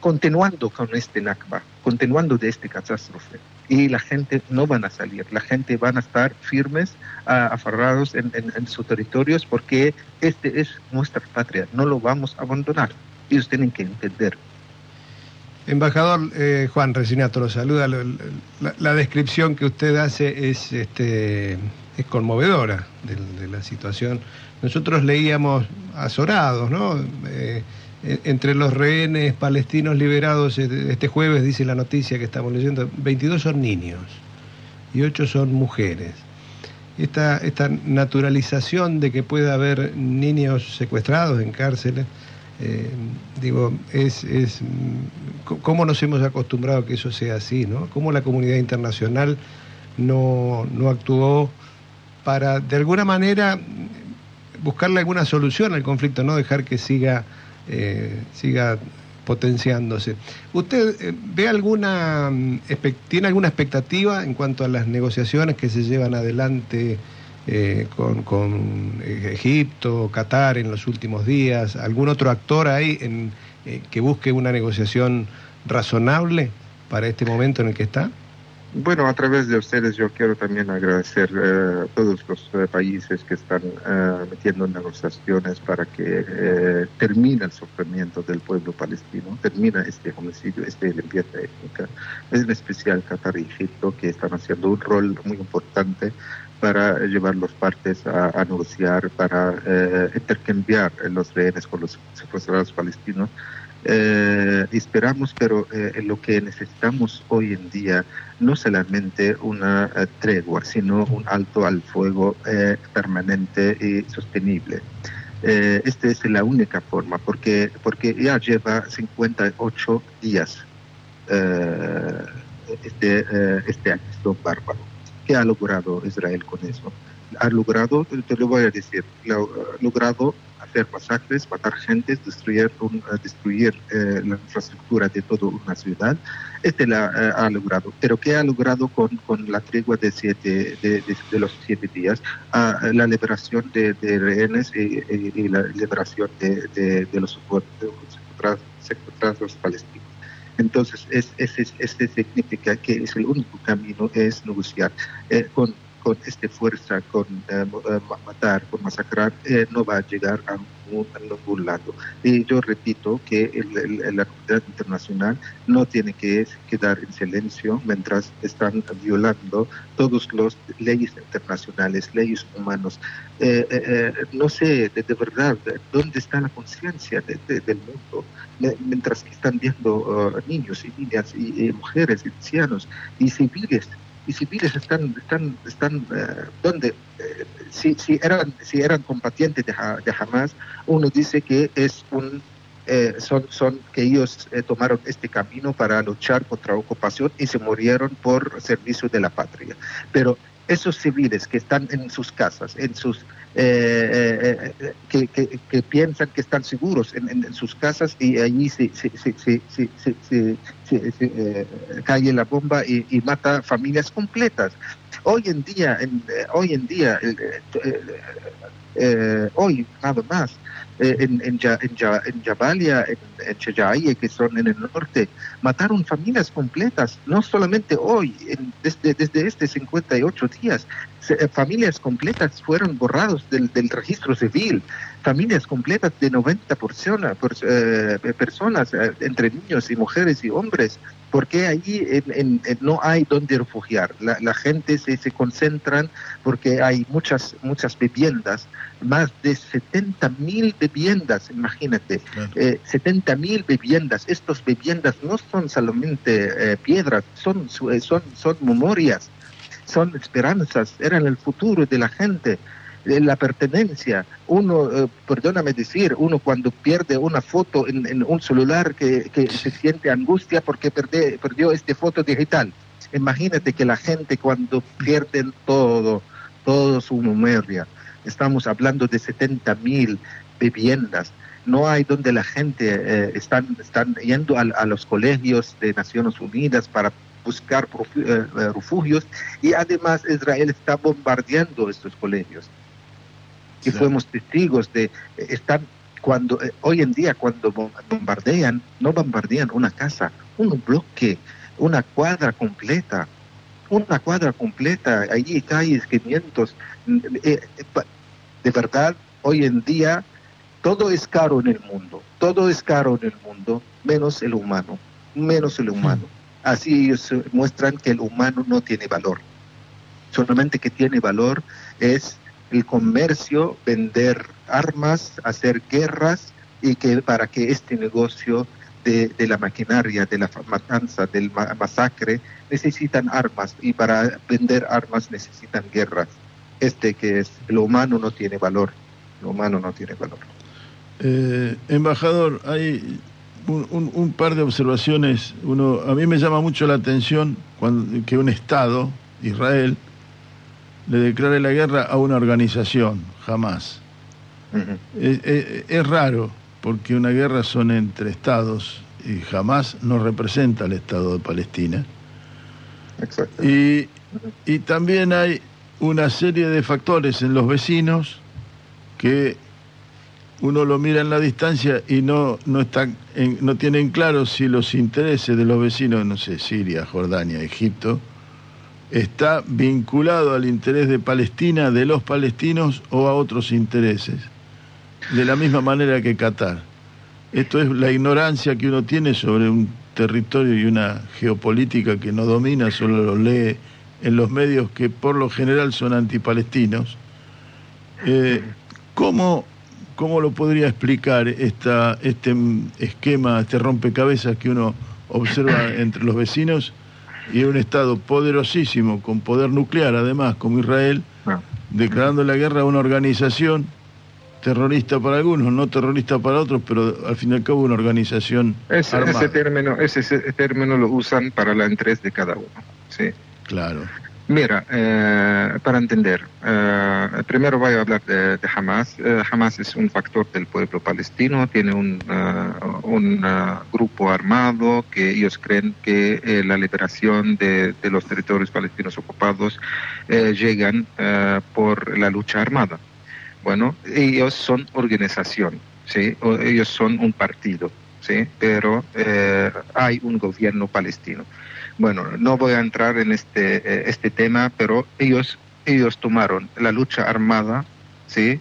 continuando con este Nakba, continuando de este catástrofe. Y la gente no van a salir, la gente van a estar firmes, ah, aferrados en, en- sus territorios porque este es nuestra patria, no lo vamos a abandonar. Ellos tienen que entender. Embajador eh, Juan Resinato lo saluda. La, descripción que usted hace es, este, es conmovedora de, la situación. Nosotros leíamos azorados, ¿no? Eh, entre los rehenes palestinos liberados eh, este jueves, dice la noticia que estamos leyendo, 22 son niños y 8 son mujeres. Esta, esta naturalización de que pueda haber niños secuestrados en cárceles, eh, digo, es, es cómo nos hemos acostumbrado a que eso sea así, ¿no? Cómo la comunidad internacional no, no actuó para, de alguna manera, buscarle alguna solución al conflicto, no dejar que siga, eh, siga potenciándose. ¿Usted eh, ve alguna, mm, tiene alguna expectativa en cuanto a las negociaciones que se llevan adelante eh, con, con, eh, Egipto, Qatar en los últimos días? ¿Algún otro actor ahí en, eh, que busque una negociación razonable para este momento en el que está? Bueno, a través de ustedes yo quiero también agradecer eh, a todos los eh, países que están eh, metiendo en negociaciones para que eh, termine el sufrimiento del pueblo palestino, termina este homicidio, esta limpieza étnica. Es en especial Qatar y Egipto que están haciendo un rol muy importante para llevar los partes a, a negociar, para eh, intercambiar los rehenes con los secuestrados palestinos. Eh, esperamos, pero eh, lo que necesitamos hoy en día no solamente una eh, tregua, sino un alto al fuego eh, permanente y sostenible. Eh, esta es la única forma, porque, porque ya lleva 58 días este, este acto bárbaro. ¿Qué ha logrado Israel con eso? Ha logrado, te lo voy a decir, ha logrado hacer masacres, matar gente, destruir, un- eh, destruir eh, la infraestructura de toda una ciudad. Este la eh, ha logrado. Pero ¿qué ha logrado con, con la tregua de, siete, de, los siete días? Ah, la liberación de, rehenes y, la liberación de, los secuestrados, palestinos. Entonces, es, es- es- significa que es el único camino es negociar eh, con, con esta fuerza, con eh, eh, ma- matar, con masacrar, eh, no va a llegar a, ningún- a lado. Y yo repito que el- el- la comunidad internacional no tiene que quedar en silencio mientras están violando todas las leyes internacionales, leyes humanas. Eh, no sé de, verdad dónde está la conciencia de- de- del mundo, mientras que están viendo uh, niños y niñas y mujeres y ancianos y civiles y civiles están están están eh, donde eh, si, si eran si eran combatientes de, Ha- de Hamas uno dice que es un eh, son, son que ellos eh, tomaron este camino para luchar contra la ocupación y se murieron por servicio de la patria. Pero esos civiles que están en sus casas, en sus eh, eh, eh, que, que- que piensan que están seguros en, sus casas y allí se, se, se, se- eh, cae la bomba y, y mata familias completas. Hoy en día, en, eh, hoy en día, hoy nada más, en, en, en, en Jabalia, en, en Cheyai, que son en el norte, mataron familias completas, no solamente hoy, en- desde, desde este 58 días, se- eh, familias completas fueron borrados del, del registro civil, familias completas de 90 persona- eh, personas, eh, entre niños y mujeres y hombres, porque allí en- en- en no hay donde refugiar. La, la gente se, se concentran porque hay muchas, muchas viviendas, más de 70 mil viviendas, imagínate, eh, 70 mil viviendas. Estas viviendas no son solamente eh, piedras, son, eh, son, son memorias, son esperanzas, eran el futuro de la gente eh, la pertenencia. Uno, eh, perdóname decir, uno cuando pierde una foto en, en un celular que, que se siente angustia porque perde- perdió esta foto digital. Imagínate que la gente cuando pierden todo, todo su memoria. Estamos hablando de 70 mil viviendas. No hay donde la gente eh, están, están yendo a, a los colegios de Naciones Unidas para buscar eh, eh, refugios y además Israel está bombardeando estos colegios. Y fuimos testigos de, eh, están cuando, eh, hoy en día cuando bom- bombardean, no bombardean una casa, un bloque, una cuadra completa, una cuadra completa, allí calles 500. mm, eh, de verdad, hoy en día todo es caro en el mundo, todo es caro en el mundo, menos el humano, menos el humano. Así ellos muestran que el humano no tiene valor. Solamente que tiene valor es el comercio, vender armas, hacer guerras y que para que este negocio de, la maquinaria, de la matanza, del ma- masacre, necesitan armas y para vender armas necesitan guerras. Este que es, lo humano no tiene valor, lo humano no tiene valor. Eh, embajador, hay un, un- un par de observaciones. Uno, a mí me llama mucho la atención que un Estado, Israel, le declare la guerra a una organización, jamás. Es, es- es raro, porque una guerra son entre estados y jamás no representa al Estado de Palestina. Y, y también hay una serie de factores en los vecinos que uno lo mira en la distancia y no, no, está en- no tienen claro si los intereses de los vecinos, no sé, Siria, Jordania, Egipto, está vinculado al interés de Palestina, de los palestinos o a otros intereses, de la misma manera que Qatar. Esto es la ignorancia que uno tiene sobre un territorio y una geopolítica que no domina, solo lo lee en los medios que por lo general son antipalestinos. Eh, ¿cómo, ¿Cómo lo podría explicar esta, este esquema, este rompecabezas que uno observa entre los vecinos y un Estado poderosísimo, con poder nuclear además, como Israel, declarando la guerra a una organización terrorista para algunos, no terrorista para otros, pero al fin y al cabo una organización Ese, armada. ese término, ese, ese término lo usan para la interés de cada uno. Sí. Claro. Mira, eh, para entender, eh, primero voy a hablar de, Hamas. Eh, Hamas es un factor del pueblo palestino, tiene un, eh, un eh, grupo armado que ellos creen que la liberación de, de los territorios palestinos ocupados llegan por la lucha armada. Bueno, ellos son organización, ¿sí? O ellos son un partido, ¿sí? Pero hay un gobierno palestino. Bueno, no voy a entrar en este, eh, este tema, pero ellos, ellos tomaron la lucha armada, ¿sí?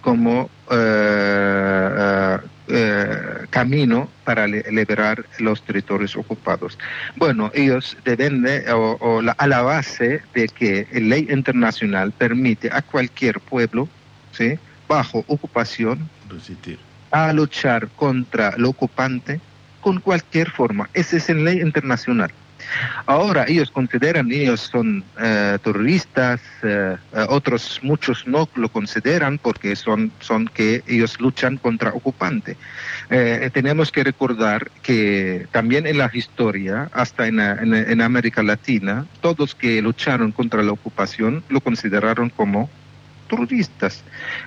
Como eh, eh, camino para li- liberar los territorios ocupados. Bueno, ellos deben de, o, o la- a la base de que la ley internacional permite a cualquier pueblo, ¿sí? bajo ocupación, resistir. a luchar contra el ocupante con cualquier forma. Esa es la ley internacional. Ahora ellos consideran, ellos son eh, terroristas, eh, eh, otros muchos no lo consideran porque son, son que ellos luchan contra ocupante. Tenemos que recordar que también en la historia, hasta en, en- América Latina, todos que lucharon contra la ocupación lo consideraron como terroristas.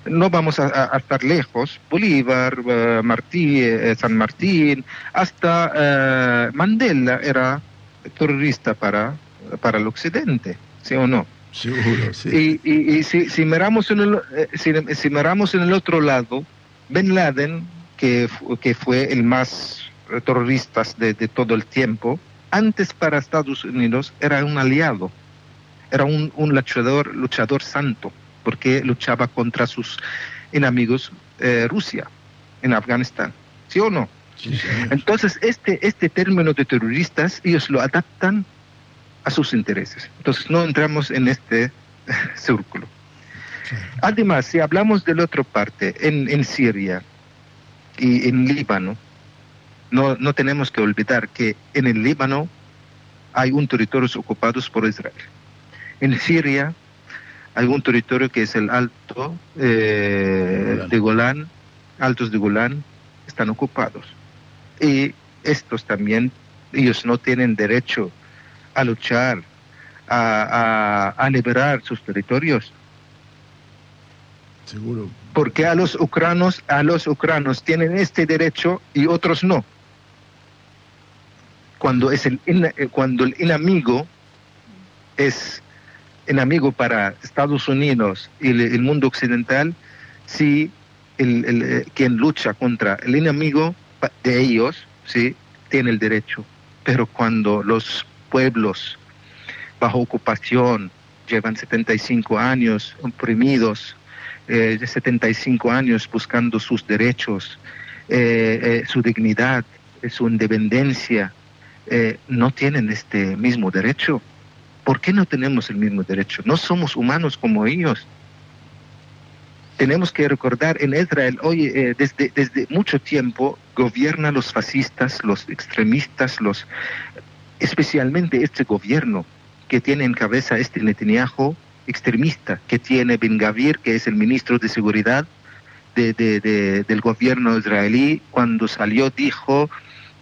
No vamos a, estar lejos. Bolívar, eh, Martí, eh, San Martín, hasta eh, Mandela era terrorista para, para el occidente, ¿sí o no? Seguro, sí. Y, y- y si, si miramos en el, eh, si, si miramos en el otro lado, Bin Laden, que, que fue el más terrorista de, de todo el tiempo, antes para Estados Unidos era un aliado, era un, un luchador, luchador santo, porque luchaba contra sus enemigos eh, Rusia en Afganistán, ¿sí o no? Entonces, este, este término de terroristas, ellos lo adaptan a sus intereses. Entonces, no entramos en este círculo. Además, si hablamos de la otra parte, en, en Siria y en Líbano, no, no tenemos que olvidar que en el Líbano hay un territorio ocupado por Israel. En Siria hay un territorio que es el Alto eh, de Golán, Altos de Golán, están ocupados. Y estos también, ellos no tienen derecho a luchar, a, a- a liberar sus territorios. Seguro. Porque a los ucranos, a los ucranos tienen este derecho y otros no. Cuando es el eh, cuando el enemigo es enemigo para Estados Unidos y el, el mundo occidental, sí el, el, eh, quien lucha contra el enemigo de ellos, sí tiene el derecho. Pero cuando los pueblos bajo ocupación llevan 75 años oprimidos, eh, de 75 años buscando sus derechos, eh, eh, su dignidad, eh, su independencia, no tienen este mismo derecho. ¿Por qué no tenemos el mismo derecho? No somos humanos como ellos. Tenemos que recordar en Israel, hoy desde, desde mucho tiempo gobiernan los fascistas, los extremistas, los especialmente este gobierno que tiene en cabeza este Netanyahu extremista, que tiene Ben Gavir, que es el ministro de Seguridad de- de- de- del gobierno israelí, cuando salió dijo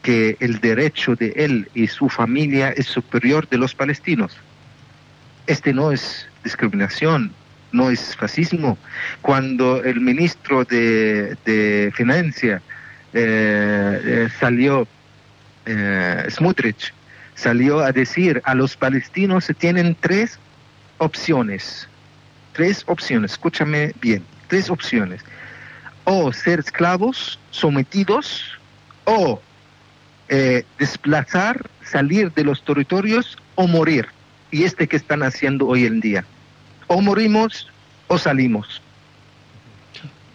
que el derecho de él y su familia es superior de los palestinos. Este no es discriminación, no es fascismo. Cuando el ministro de, de Financia salió, eh, Smutrich, salió a decir a los palestinos tienen tres opciones, tres opciones, escúchame bien, tres opciones. O ser esclavos, sometidos, o eh, desplazar, salir de los territorios o morir. Y este que están haciendo hoy en día. O morimos o salimos.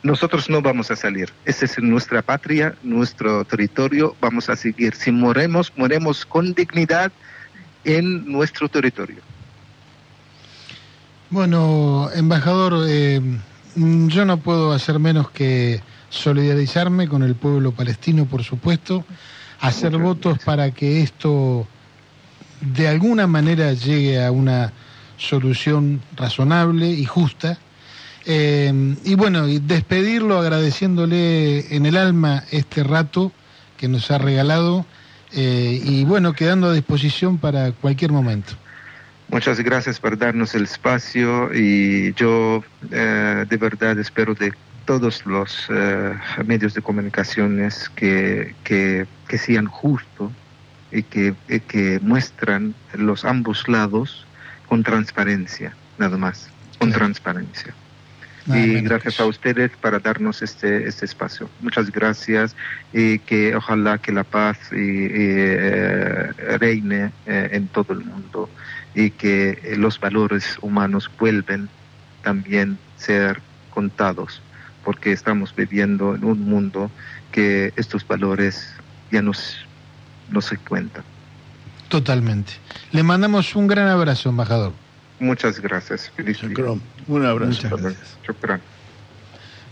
Nosotros no vamos a salir. Esa es nuestra patria, nuestro territorio. Vamos a seguir. Si moremos, moremos con dignidad en nuestro territorio. Bueno, embajador, eh, yo no puedo hacer menos que solidarizarme con el pueblo palestino, por supuesto, hacer votos para que esto de alguna manera llegue a una solución razonable y justa. Eh, y bueno, y despedirlo agradeciéndole en el alma este rato que nos ha regalado eh, y bueno, quedando a disposición para cualquier momento. Muchas gracias por darnos el espacio y yo eh, de verdad espero de todos los eh, medios de comunicaciones que, que, que sean justos y que, y que muestran los ambos lados con transparencia, nada más, con transparencia. Nada y menos gracias a ustedes para darnos este, este espacio. Muchas gracias y que ojalá que la paz y, y, eh, reine eh, en todo el mundo y que eh, los valores humanos vuelven también ser contados, porque estamos viviendo en un mundo que estos valores ya no, s- no se cuentan. Totalmente. Le mandamos un gran abrazo, embajador. Muchas gracias. Feliz día. Un abrazo. Muchas gracias.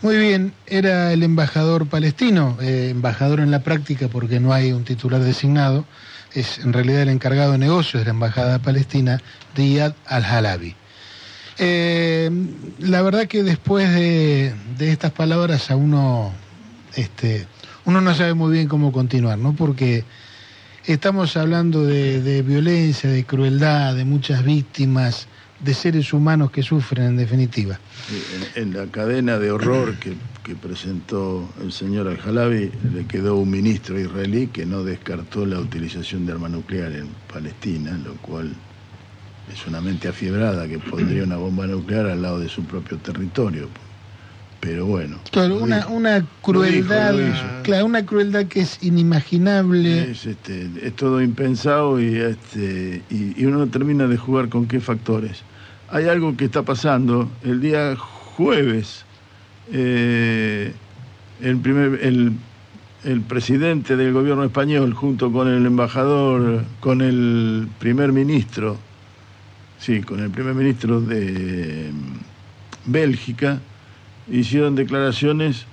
Muy bien, era el embajador palestino, eh, embajador en la práctica porque no hay un titular designado, es en realidad el encargado de negocios de la embajada palestina, Riyad al-Halabi. Eh, la verdad que después de, de estas palabras a uno, este, uno no sabe muy bien cómo continuar, ¿no? Porque estamos hablando de, de violencia, de crueldad, de muchas víctimas, de seres humanos que sufren en definitiva. En, en la cadena de horror que, que presentó el señor Al-Halabi, le quedó un ministro israelí que no descartó la utilización de arma nuclear en Palestina, lo cual es una mente afiebrada que pondría una bomba nuclear al lado de su propio territorio. Pero bueno. Claro, una, una crueldad, lo claro, una crueldad que es inimaginable. Es, este, es todo impensado y, este, y, y uno termina de jugar con qué factores. Hay algo que está pasando. El día jueves, eh, el, primer, el, presidente del gobierno español, junto con el embajador, con el primer ministro, sí, con el primer ministro de mm, Bélgica, hicieron declaraciones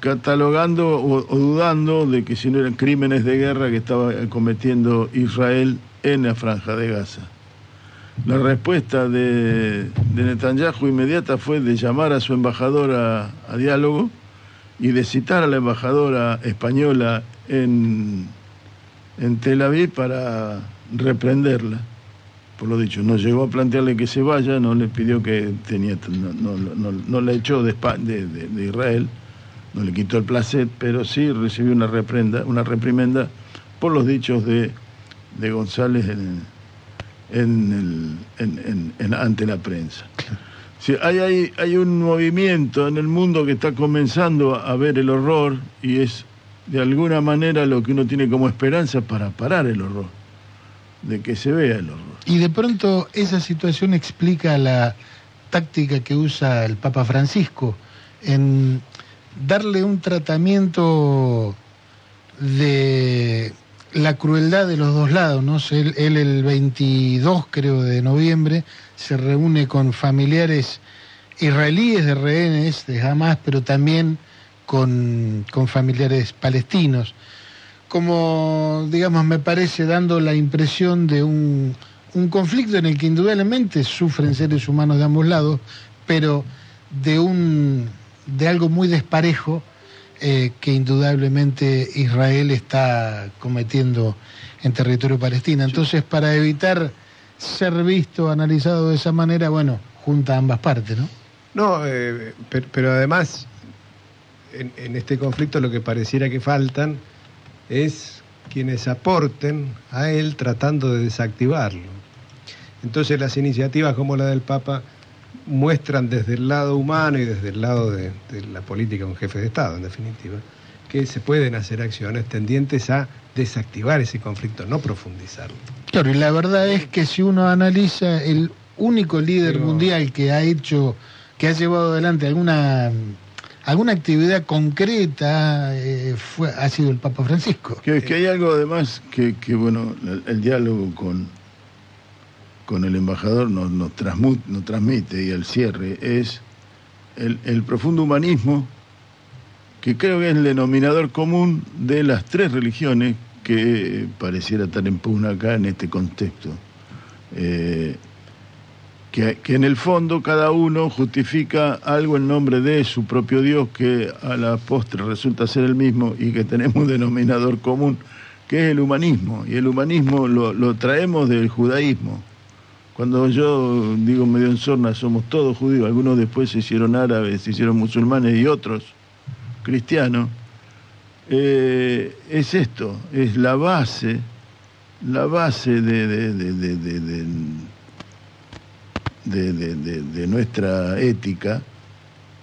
catalogando o dudando de que si no eran crímenes de guerra que estaba cometiendo Israel en la franja de Gaza. La respuesta de, Netanyahu inmediata fue de llamar a su embajadora a diálogo y de citar a la embajadora española en, Tel Aviv para reprenderla, por lo dicho, no llegó a plantearle que se vaya, no le pidió que tenía, no, no, la echó de Israel, no le quitó el placet, pero sí recibió una reprenda, una reprimenda por los dichos de, de González en, ante la prensa. Hay, un movimiento en el mundo que está comenzando a ver el horror y es de alguna manera lo que uno tiene como esperanza para parar el horror, de que se vea el horror. Y de pronto esa situación explica la táctica que usa el Papa Francisco en darle un tratamiento de la crueldad de los dos lados, ¿no? Él, el 22, creo, de noviembre se reúne con familiares israelíes de rehenes de Hamas, pero también con, con familiares palestinos como, digamos, me parece dando la impresión de un, un conflicto en el que indudablemente sufren seres humanos de ambos lados, pero de, un, de algo muy desparejo eh, que indudablemente Israel está cometiendo en territorio palestino. Entonces, para evitar ser visto, analizado de esa manera, bueno, junta ambas partes, ¿no? No, eh, per- pero, además, en, en este conflicto lo que pareciera que faltan es quienes aporten a él tratando de desactivarlo. Entonces las iniciativas como la del Papa muestran desde el lado humano y desde el lado de, de la política, un jefe de Estado en definitiva, que se pueden hacer acciones tendientes a desactivar ese conflicto, no profundizarlo. Claro, y la verdad es que si uno analiza el único líder mundial que ha hecho, que ha llevado adelante alguna alguna actividad concreta, eh, fue, ha sido el Papa Francisco. Que, que hay algo además que, que, bueno, el, el diálogo con, con el embajador nos, nos, nos transmite y el cierre es el, profundo humanismo que creo que es el denominador común de las tres religiones que pareciera estar en pugna acá en este contexto. Eh, que, que en el fondo cada uno justifica algo en nombre de su propio Dios que a la postre resulta ser el mismo y que tenemos un denominador común, que es el humanismo. Y el humanismo lo traemos del judaísmo. Cuando yo digo medio en sorna, somos todos judíos, algunos después se hicieron árabes, se hicieron musulmanes y otros cristianos, eh, es esto, es la base, la base de, de, de, de nuestra ética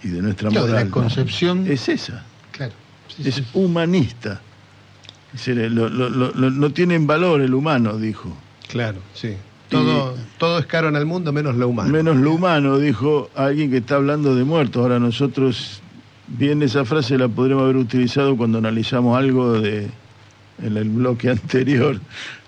y de nuestra moral. Claro, la concepción es esa. Claro. Es humanista. No tienen valor el humano, dijo. Claro, sí. Todo, todo es caro en el mundo menos lo humano. Menos lo humano, dijo alguien que está hablando de muertos. Ahora nosotros, bien esa frase la podríamos haber utilizado cuando analizamos algo de en el bloque anterior.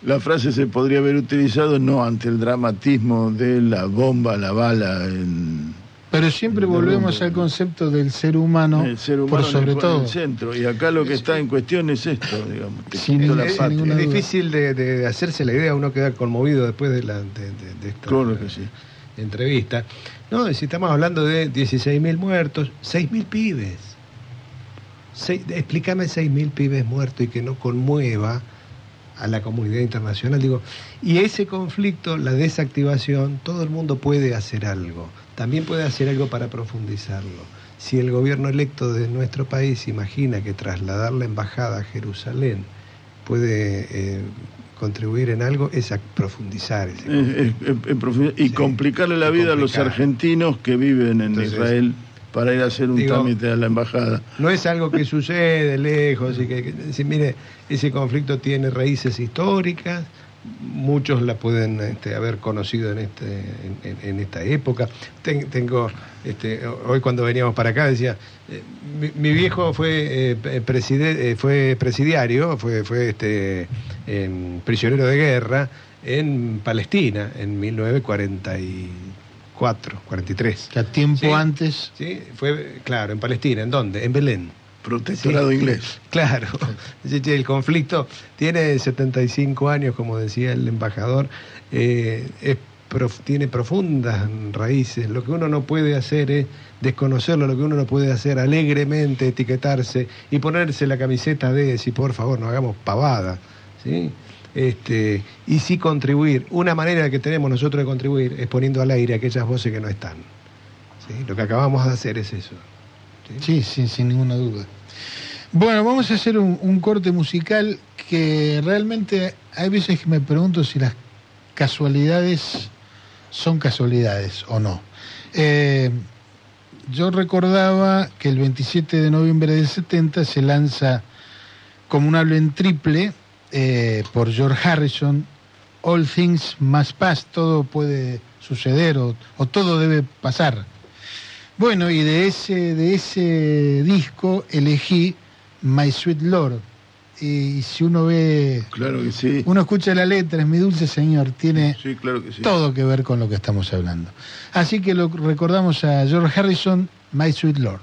La frase se podría haber utilizado no ante el dramatismo de la bomba, la bala, en Pero siempre volvemos al concepto del ser humano, el ser humano por en el- sobre en todo. el centro. Y acá lo que está en cuestión es esto, digamos. Sin la es difícil de, de hacerse la idea, uno queda conmovido después de, la, de, de- de esta Claro que sí. entrevista. No, si estamos hablando de 16.000 muertos, 6.000 pibes. Seis- explícame 6.000 pibes muertos y que no conmueva a la comunidad internacional. Digo, y ese conflicto, la desactivación, todo el mundo puede hacer algo. También puede hacer algo para profundizarlo. Si el gobierno electo de nuestro país imagina que trasladar la embajada a Jerusalén puede eh, contribuir en algo, es a profundizar ese Es- es- es- en profundidad. y complicarle la vida a los argentinos que viven en Entonces, Israel para ir a hacer un digo, trámite a la embajada. No es algo que sucede lejos y que, que- si, mire, ese conflicto tiene raíces históricas, muchos la pueden este, haber conocido en este en, en- esta época. Ten- tengo este, hoy cuando veníamos para acá decía eh, mi, mi viejo fue eh, preside- eh, fue presidiario, fue fue este prisionero de guerra en Palestina en 1944, 43. Que a tiempo Sí. antes. Sí, fue, claro, en Palestina. ¿En dónde? En Belén. Protectorado Sí. inglés. Claro. Sí, sí, El conflicto tiene 75 años, como decía el embajador. eh, es prof- tiene profundas raíces. Lo que uno no puede hacer es desconocerlo, lo que uno no puede hacer alegremente, etiquetarse y ponerse la camiseta de decir, por favor, no hagamos pavada. ¿sí? Este, y sí contribuir. Una manera que tenemos nosotros de contribuir es poniendo al aire aquellas voces que no están. ¿sí? Lo que acabamos de hacer es eso. Sí, sí, sin ninguna duda. Bueno, vamos a hacer un, corte musical que realmente hay veces que me pregunto si las casualidades son casualidades o no. Eh, yo recordaba que el 27 de noviembre del 70 se lanza como un hablo en triple eh, por George Harrison, All Things Must Pass, todo puede suceder o, o todo debe pasar. Bueno, y de ese, de ese disco elegí My Sweet Lord. Y si uno ve, Claro que sí. uno escucha la letra, es mi dulce señor, tiene Sí, claro que sí. todo que ver con lo que estamos hablando. Así que lo recordamos a George Harrison, My Sweet Lord.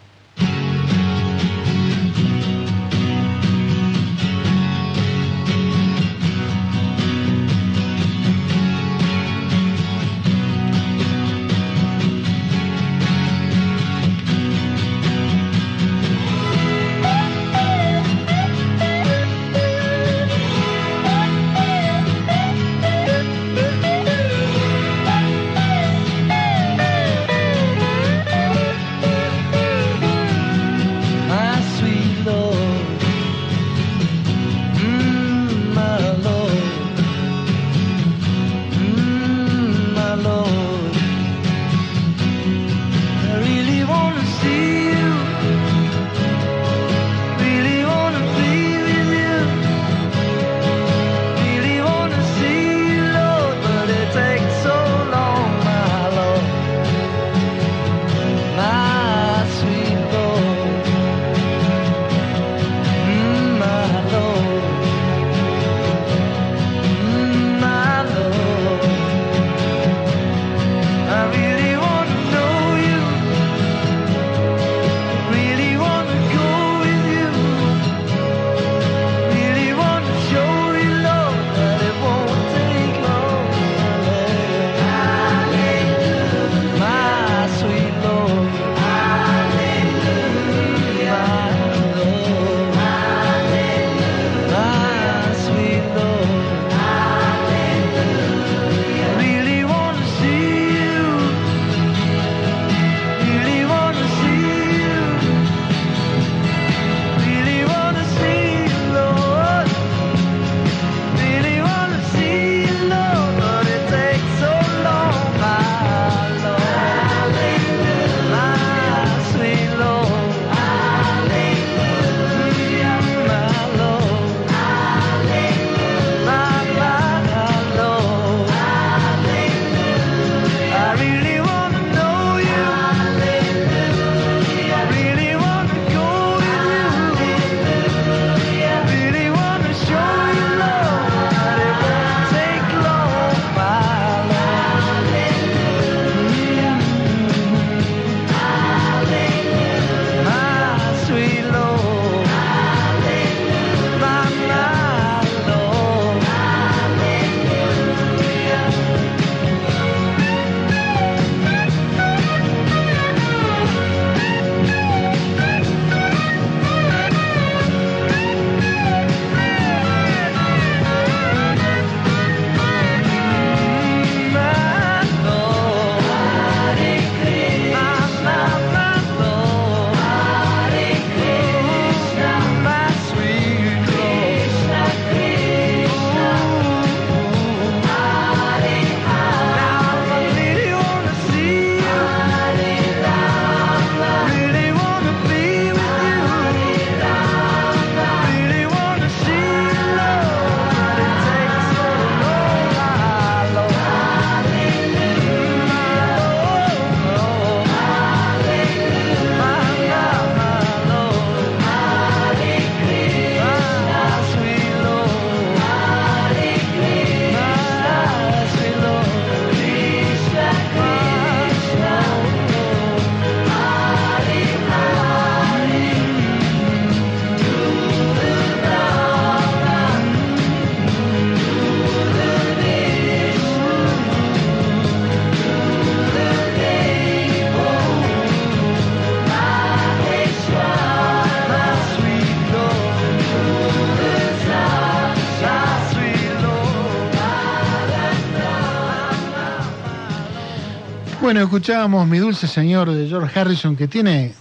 Bueno, escuchábamos Mi Dulce Señor de George Harrison, que tiene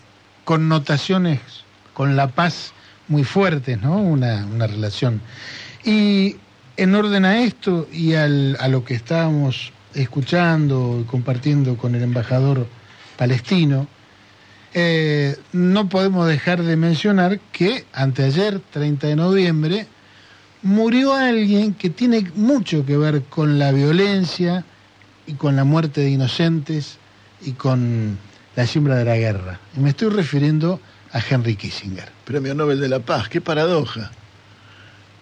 connotaciones con la paz muy fuertes, ¿no? Una, una relación. Y en orden a esto y al- a lo que estábamos escuchando y compartiendo con el embajador palestino, eh, no podemos dejar de mencionar que anteayer, 30 de noviembre, murió alguien que tiene mucho que ver con la violencia y con la muerte de inocentes y con la siembra de la guerra. Y me estoy refiriendo a Henry Kissinger. Premio Nobel de la Paz, qué paradoja.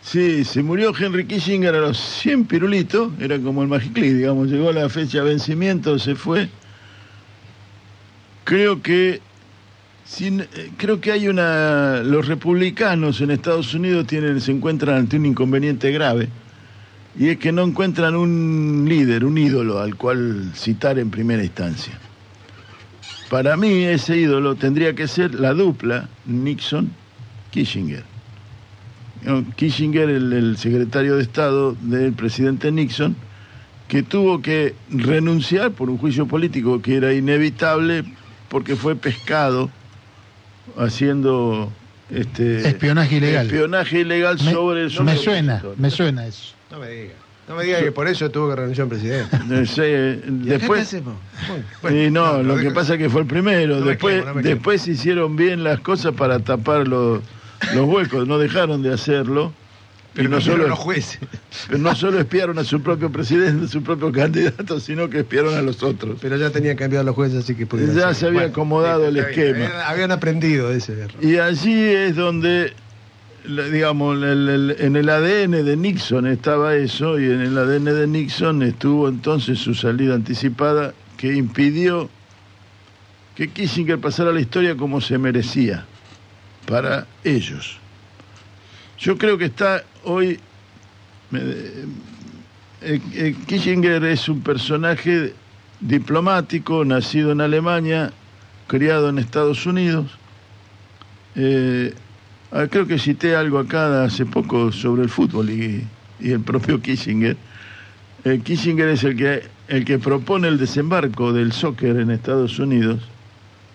Sí, se murió Henry Kissinger a los 100 pirulitos, era como el Magiclí, digamos, llegó la fecha de vencimiento, se fue. Creo que sin- eh, creo que hay una los republicanos en Estados Unidos tienen se encuentran ante un inconveniente grave y es que no encuentran un líder, un ídolo al cual citar en primera instancia. Para mí ese ídolo tendría que ser la dupla Nixon-Kissinger. Kissinger, el, el secretario de Estado del presidente Nixon, que tuvo que renunciar por un juicio político que era inevitable porque fue pescado haciendo este Espionaje ilegal. espionaje ilegal Me- sobre el me suena, me suena eso. No me diga. No me diga que por eso tuvo que renunciar un presidente. No sé, ¿Y acá qué después hacemos? Sí, no, lo que pasa es que fue el primero. No después, quemo, no después hicieron bien las cosas para tapar los, los huecos. No dejaron de hacerlo. Pero y no solo, los jueces. pero no solo espiaron a su propio presidente, a su propio candidato, sino que espiaron a los otros. Pero ya tenían cambiado los jueces, así que pudieron Ya se había Bueno, acomodado el esquema. habían- Habían aprendido de ese error. Y allí es donde, digamos, en el ADN de Nixon estaba eso, y en el ADN de Nixon estuvo entonces su salida anticipada que impidió que Kissinger pasara la historia como se merecía para ellos. Yo creo que está hoy... eh, eh, Kissinger es un personaje diplomático, nacido en Alemania, criado en Estados Unidos. Eh, ah, creo que cité algo acá hace poco sobre el fútbol y, el propio Kissinger. Eh, Kissinger es el que, el que propone el desembarco del soccer en Estados Unidos,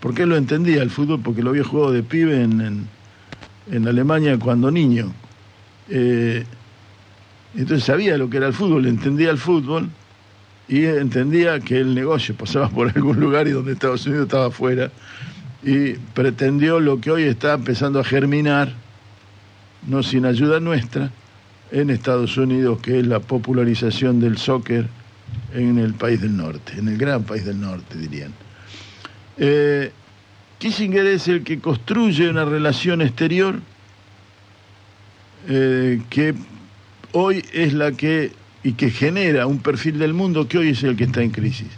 porque él lo entendía el fútbol, porque lo había jugado de pibe en, en, en Alemania cuando niño. Eh, entonces sabía lo que era el fútbol, entendía el fútbol y entendía que el negocio pasaba por algún lugar y donde Estados Unidos estaba afuera y pretendió lo que hoy está empezando a germinar, no sin ayuda nuestra, en Estados Unidos, que es la popularización del soccer en el país del norte, en el gran país del norte, dirían. Eh, Kissinger es el que construye una relación exterior eh, que hoy es la que y que genera un perfil del mundo que hoy es el que está en crisis.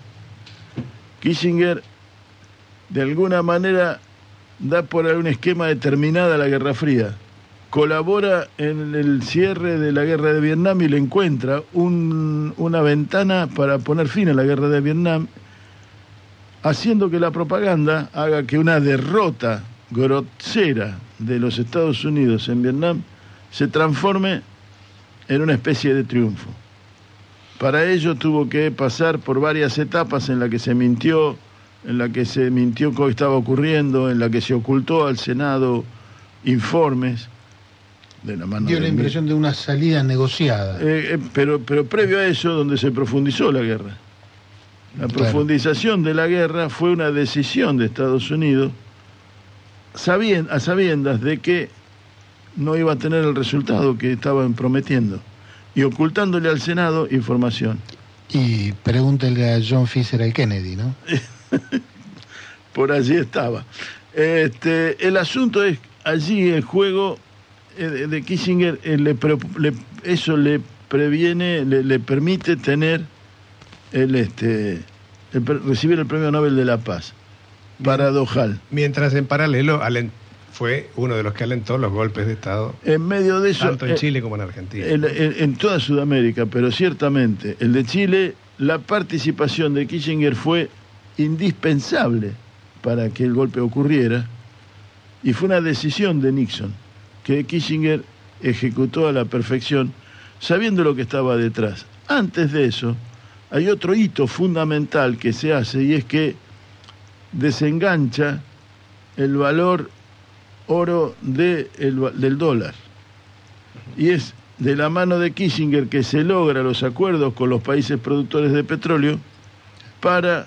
Kissinger de alguna manera da por un esquema determinada la Guerra Fría, colabora en el cierre de la Guerra de Vietnam y le encuentra un- una ventana para poner fin a la Guerra de Vietnam, haciendo que la propaganda haga que una derrota grosera de los Estados Unidos en Vietnam se transforme en una especie de triunfo. Para ello tuvo que pasar por varias etapas en las que se mintió, en la que se mintió que estaba ocurriendo, en la que se ocultó al Senado informes de la mano Dio la impresión de una salida negociada. eh, eh, pero, pero previo a eso, donde se profundizó la guerra. La Claro. profundización de la guerra fue una decisión de Estados Unidos sabien- a sabiendas de que no iba a tener el resultado que estaban prometiendo y ocultándole al Senado información. Y pregúntele a John Fisher al Kennedy, ¿no? Por allí estaba. Este, el asunto es, allí el juego eh, de- Kissinger, eh, le pre- le- eso le previene, le, le permite tener el, este, el recibir el Premio Nobel de la Paz. Paradojal. Mientras en paralelo fue uno de los que alentó los golpes de Estado, En medio de eso, tanto en eh, Chile como en Argentina. en, en- en toda Sudamérica, pero ciertamente el de Chile, la participación de Kissinger fue indispensable para que el golpe ocurriera y fue una decisión de Nixon que Kissinger ejecutó a la perfección sabiendo lo que estaba detrás. Antes de eso, hay otro hito fundamental que se hace y es que desengancha el valor oro del dólar. Y es de la mano de Kissinger que se logra los acuerdos con los países productores de petróleo para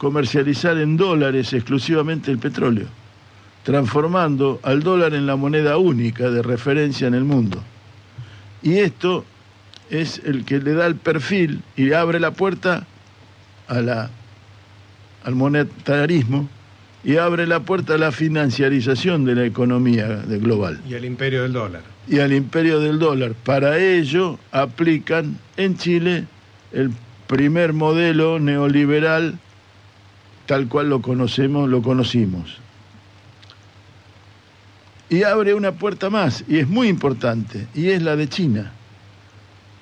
comercializar en dólares exclusivamente el petróleo, transformando al dólar en la moneda única de referencia en el mundo. Y esto es el que le da el perfil y abre la puerta a la, al monetarismo y abre la puerta a la financiarización de la economía de global Y el imperio del dólar. y al imperio del dólar. Para ello aplican en Chile el primer modelo neoliberal tal cual lo conocemos, lo conocimos. Y abre una puerta más, y es muy importante, y es la de China.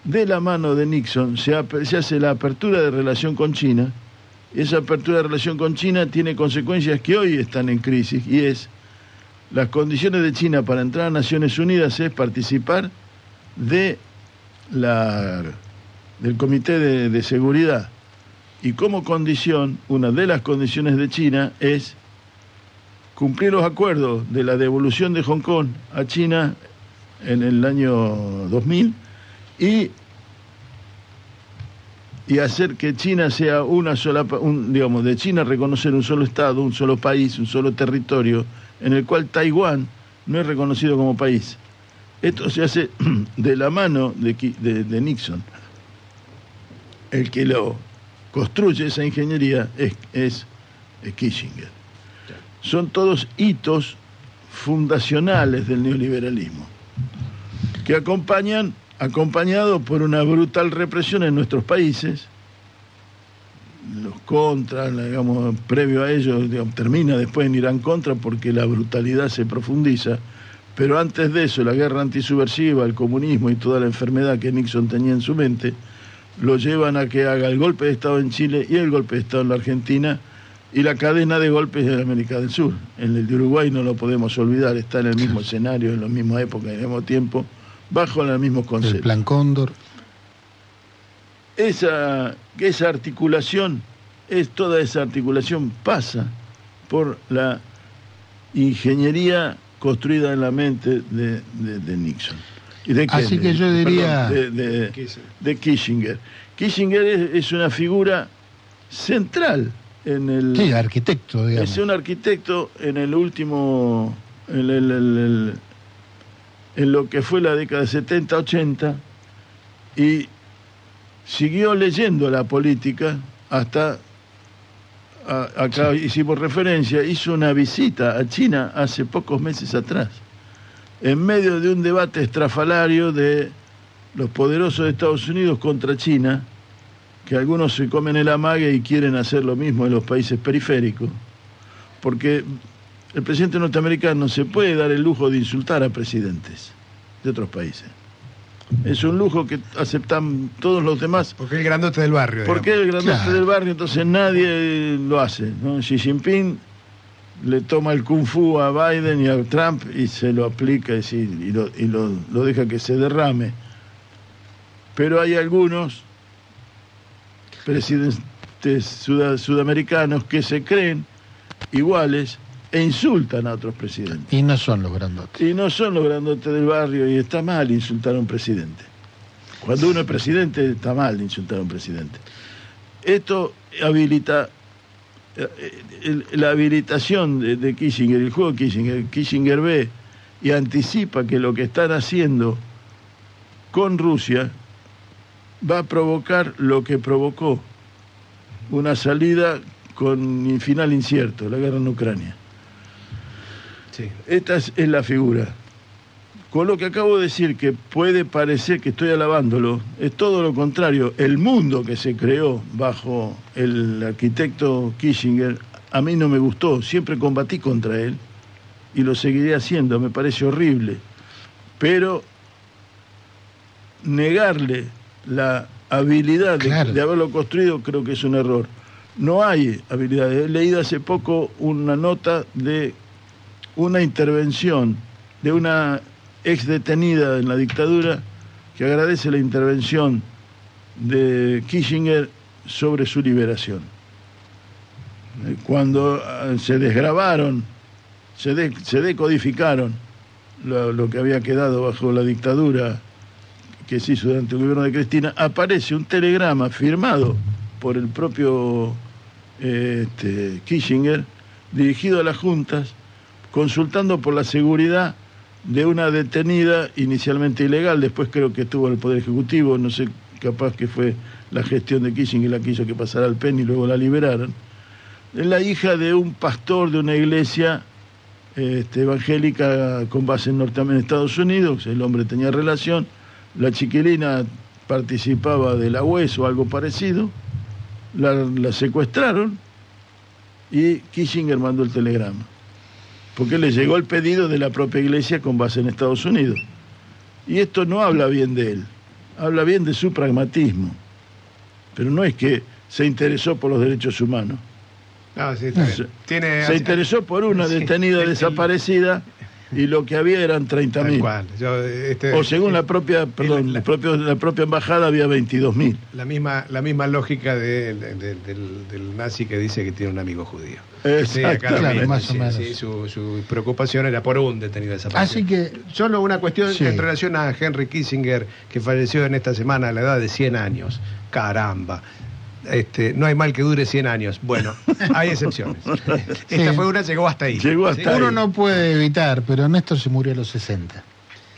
De la mano de Nixon se, se hace la apertura de relación con China. Esa apertura de relación con China tiene consecuencias que hoy están en crisis, y es las condiciones de China para entrar a Naciones Unidas es participar de la, del Comité de, de Seguridad. Y como condición, una de las condiciones de China es cumplir los acuerdos de la devolución de Hong Kong a China en el año 2000 y, y hacer que China sea una sola, un, digamos, de China reconocer un solo Estado, un solo país, un solo territorio, en el cual Taiwán no es reconocido como país. Esto se hace de la mano de- de Nixon. El que lo construye esa ingeniería es, es, es Kissinger. Son todos hitos fundacionales del neoliberalismo, que acompañan, acompañado por una brutal represión en nuestros países, los contras, digamos, previo a ello, digamos, termina después en Irán contra porque la brutalidad se profundiza, pero antes de eso, la guerra antisubversiva, el comunismo y toda la enfermedad que Nixon tenía en su mente, lo llevan a que haga el golpe de Estado en Chile y el golpe de Estado en la Argentina y la cadena de golpes de América del Sur. En el de Uruguay no lo podemos olvidar, está en el mismo escenario, en la misma época, en el mismo tiempo, bajo los mismos El conceptos plan Cóndor. esa, esa articulación, es, toda esa articulación pasa por la ingeniería construida en la mente de, de- de Nixon. De Así que yo diría- perdón, de, de- de Kissinger. Kissinger es, es una figura central en el... Sí, arquitecto, digamos. Es un arquitecto en el último, en, el- el- el- en lo que fue la década de 70, 80, y siguió leyendo la política hasta, a- acá hicimos referencia, hizo una visita a China hace pocos meses atrás, en medio de un debate estrafalario de los poderosos de Estados Unidos contra China, que algunos se comen el amague y quieren hacer lo mismo en los países periféricos, porque el presidente norteamericano se puede dar el lujo de insultar a presidentes de otros países. Es un lujo que aceptan todos los demás. Porque el grandote del barrio. Porque es el grandote Claro. del barrio, entonces nadie lo hace. ¿no? Xi Jinping le toma el kung fu a Biden y a Trump y se lo aplica decir, y, lo, y lo- lo deja que se derrame. Pero hay algunos presidentes suda- sudamericanos que se creen iguales e insultan a otros presidentes. Y no son los grandotes. Y no son los grandotes del barrio y está mal insultar a un presidente. Cuando uno es presidente está mal insultar a un presidente. Esto habilita la habilitación de, de Kissinger, el juego de Kissinger. Kissinger ve y anticipa que lo que están haciendo con Rusia va a provocar lo que provocó una salida con final incierto, la guerra en Ucrania. Esta es, es la figura. Con lo que acabo de decir, que puede parecer que estoy alabándolo, es todo lo contrario. El mundo que se creó bajo el arquitecto Kissinger, a mí no me gustó, siempre combatí contra él y lo seguiré haciendo, me parece horrible. Pero negarle la habilidad de, de haberlo construido creo que es un error. No hay habilidad. He leído hace poco una nota de una intervención de una ex detenida en la dictadura que agradece la intervención de Kissinger sobre su liberación. Eh, Cuando eh, se desgrabaron, se, de- se decodificaron lo, lo que había quedado bajo la dictadura que se hizo durante el gobierno de Cristina, aparece un telegrama firmado por el propio eh, este, Kissinger, dirigido a las juntas, consultando por la seguridad de una detenida inicialmente ilegal, después creo que estuvo en el Poder Ejecutivo, no sé, capaz que fue la gestión de Kissinger la que hizo que pasara al PEN y luego la liberaron. Es la hija de un pastor de una iglesia este, evangélica con base en Norteamérica, en Estados Unidos, el hombre tenía relación, la chiquilina participaba de la UES o algo parecido, la, la secuestraron y Kissinger mandó el telegrama, porque le llegó el pedido de la propia iglesia con base en Estados Unidos. Y esto no habla bien de él, habla bien de su pragmatismo, pero no es que se interesó por los derechos humanos. No, sí, está bien. Se, Tiene- se interesó por una Sí, detenida desaparecida y lo que había eran 30 mil. cual. Yo, este- O según la propia, perdón, la, propia, la propia embajada había 22 mil. La misma, la misma lógica de- de- de- del, del nazi que dice que tiene un amigo judío. Sí, acá lo Claro, más o sí, menos. sí, su, su preocupación era por un detenido desaparecido. Así que Solo una cuestión Sí. en relación a Henry Kissinger, que falleció en esta semana a la edad de 100 años. Caramba. Este, no hay mal que dure 100 años. Bueno, hay excepciones. Esta Sí. fue una, llegó hasta ahí. Llegó Sí. uno no puede evitar, pero Néstor se murió a los 60.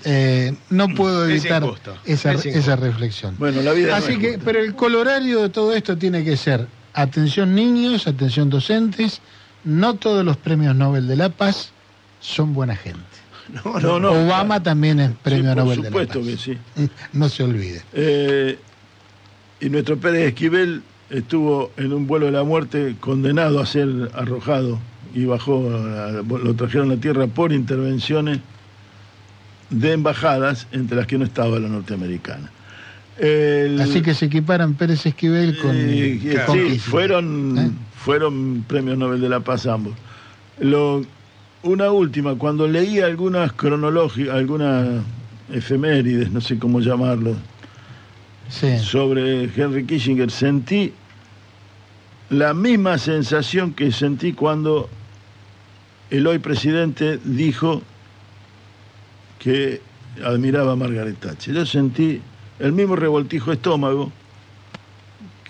Eh, no puedo Es evitar injusto, esa, es esa reflexión. Bueno, la vida no Así es que, pero el colorario de todo esto tiene que ser atención niños, atención docentes. No todos los premios Nobel de la Paz son buena gente. No, no, Obama también es premio Sí, por Nobel supuesto de la Paz. que sí. No se olvide. Eh, y nuestro Pérez Esquivel estuvo en un vuelo de la muerte condenado a ser arrojado y bajó, lo trajeron a la tierra por intervenciones de embajadas entre las que no estaba la norteamericana. El- Así que se equiparan Pérez Esquivel con, Eh, con sí, Kissinger. fueron, ¿Eh? fueron premios Nobel de la Paz ambos. Lo, una última, cuando leí algunas cronológicas, algunas efemérides, no sé cómo llamarlo, Sí. sobre Henry Kissinger, sentí la misma sensación que sentí cuando el hoy presidente dijo que admiraba a Margaret Thatcher. Yo sentí el mismo revoltijo estómago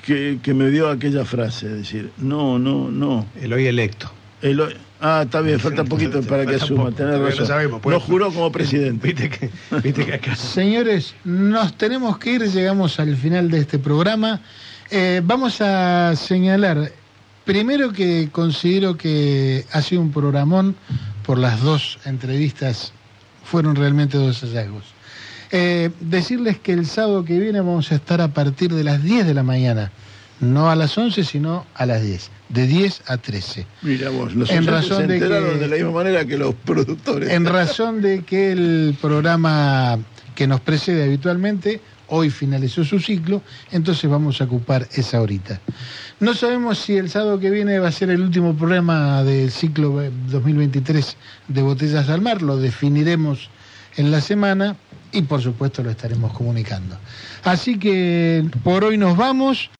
que, que me dio aquella frase, es decir, no, no, no. El hoy electo. El hoy- ah, está bien, falta poquito para que asuma, todavía no razón. sabemos, pues. Lo juró como presidente. Viste que, viste que acá. Señores, nos tenemos que ir, llegamos al final de este programa. Eh, vamos a señalar, primero que considero que ha sido un programón por las dos entrevistas, fueron realmente dos hallazgos. Eh, decirles que el sábado que viene vamos a estar a partir de las 10 de la mañana, no a las 11, sino a las 10, de 10 a 13. Mira vos, los En razón se de enteraron que- de la misma manera que los productores. En razón de que el programa que nos precede habitualmente hoy finalizó su ciclo, entonces vamos a ocupar esa horita. No sabemos si el sábado que viene va a ser el último programa del ciclo 2023 de Botellas al Mar, lo definiremos en la semana y por supuesto lo estaremos comunicando. Así que por hoy nos vamos.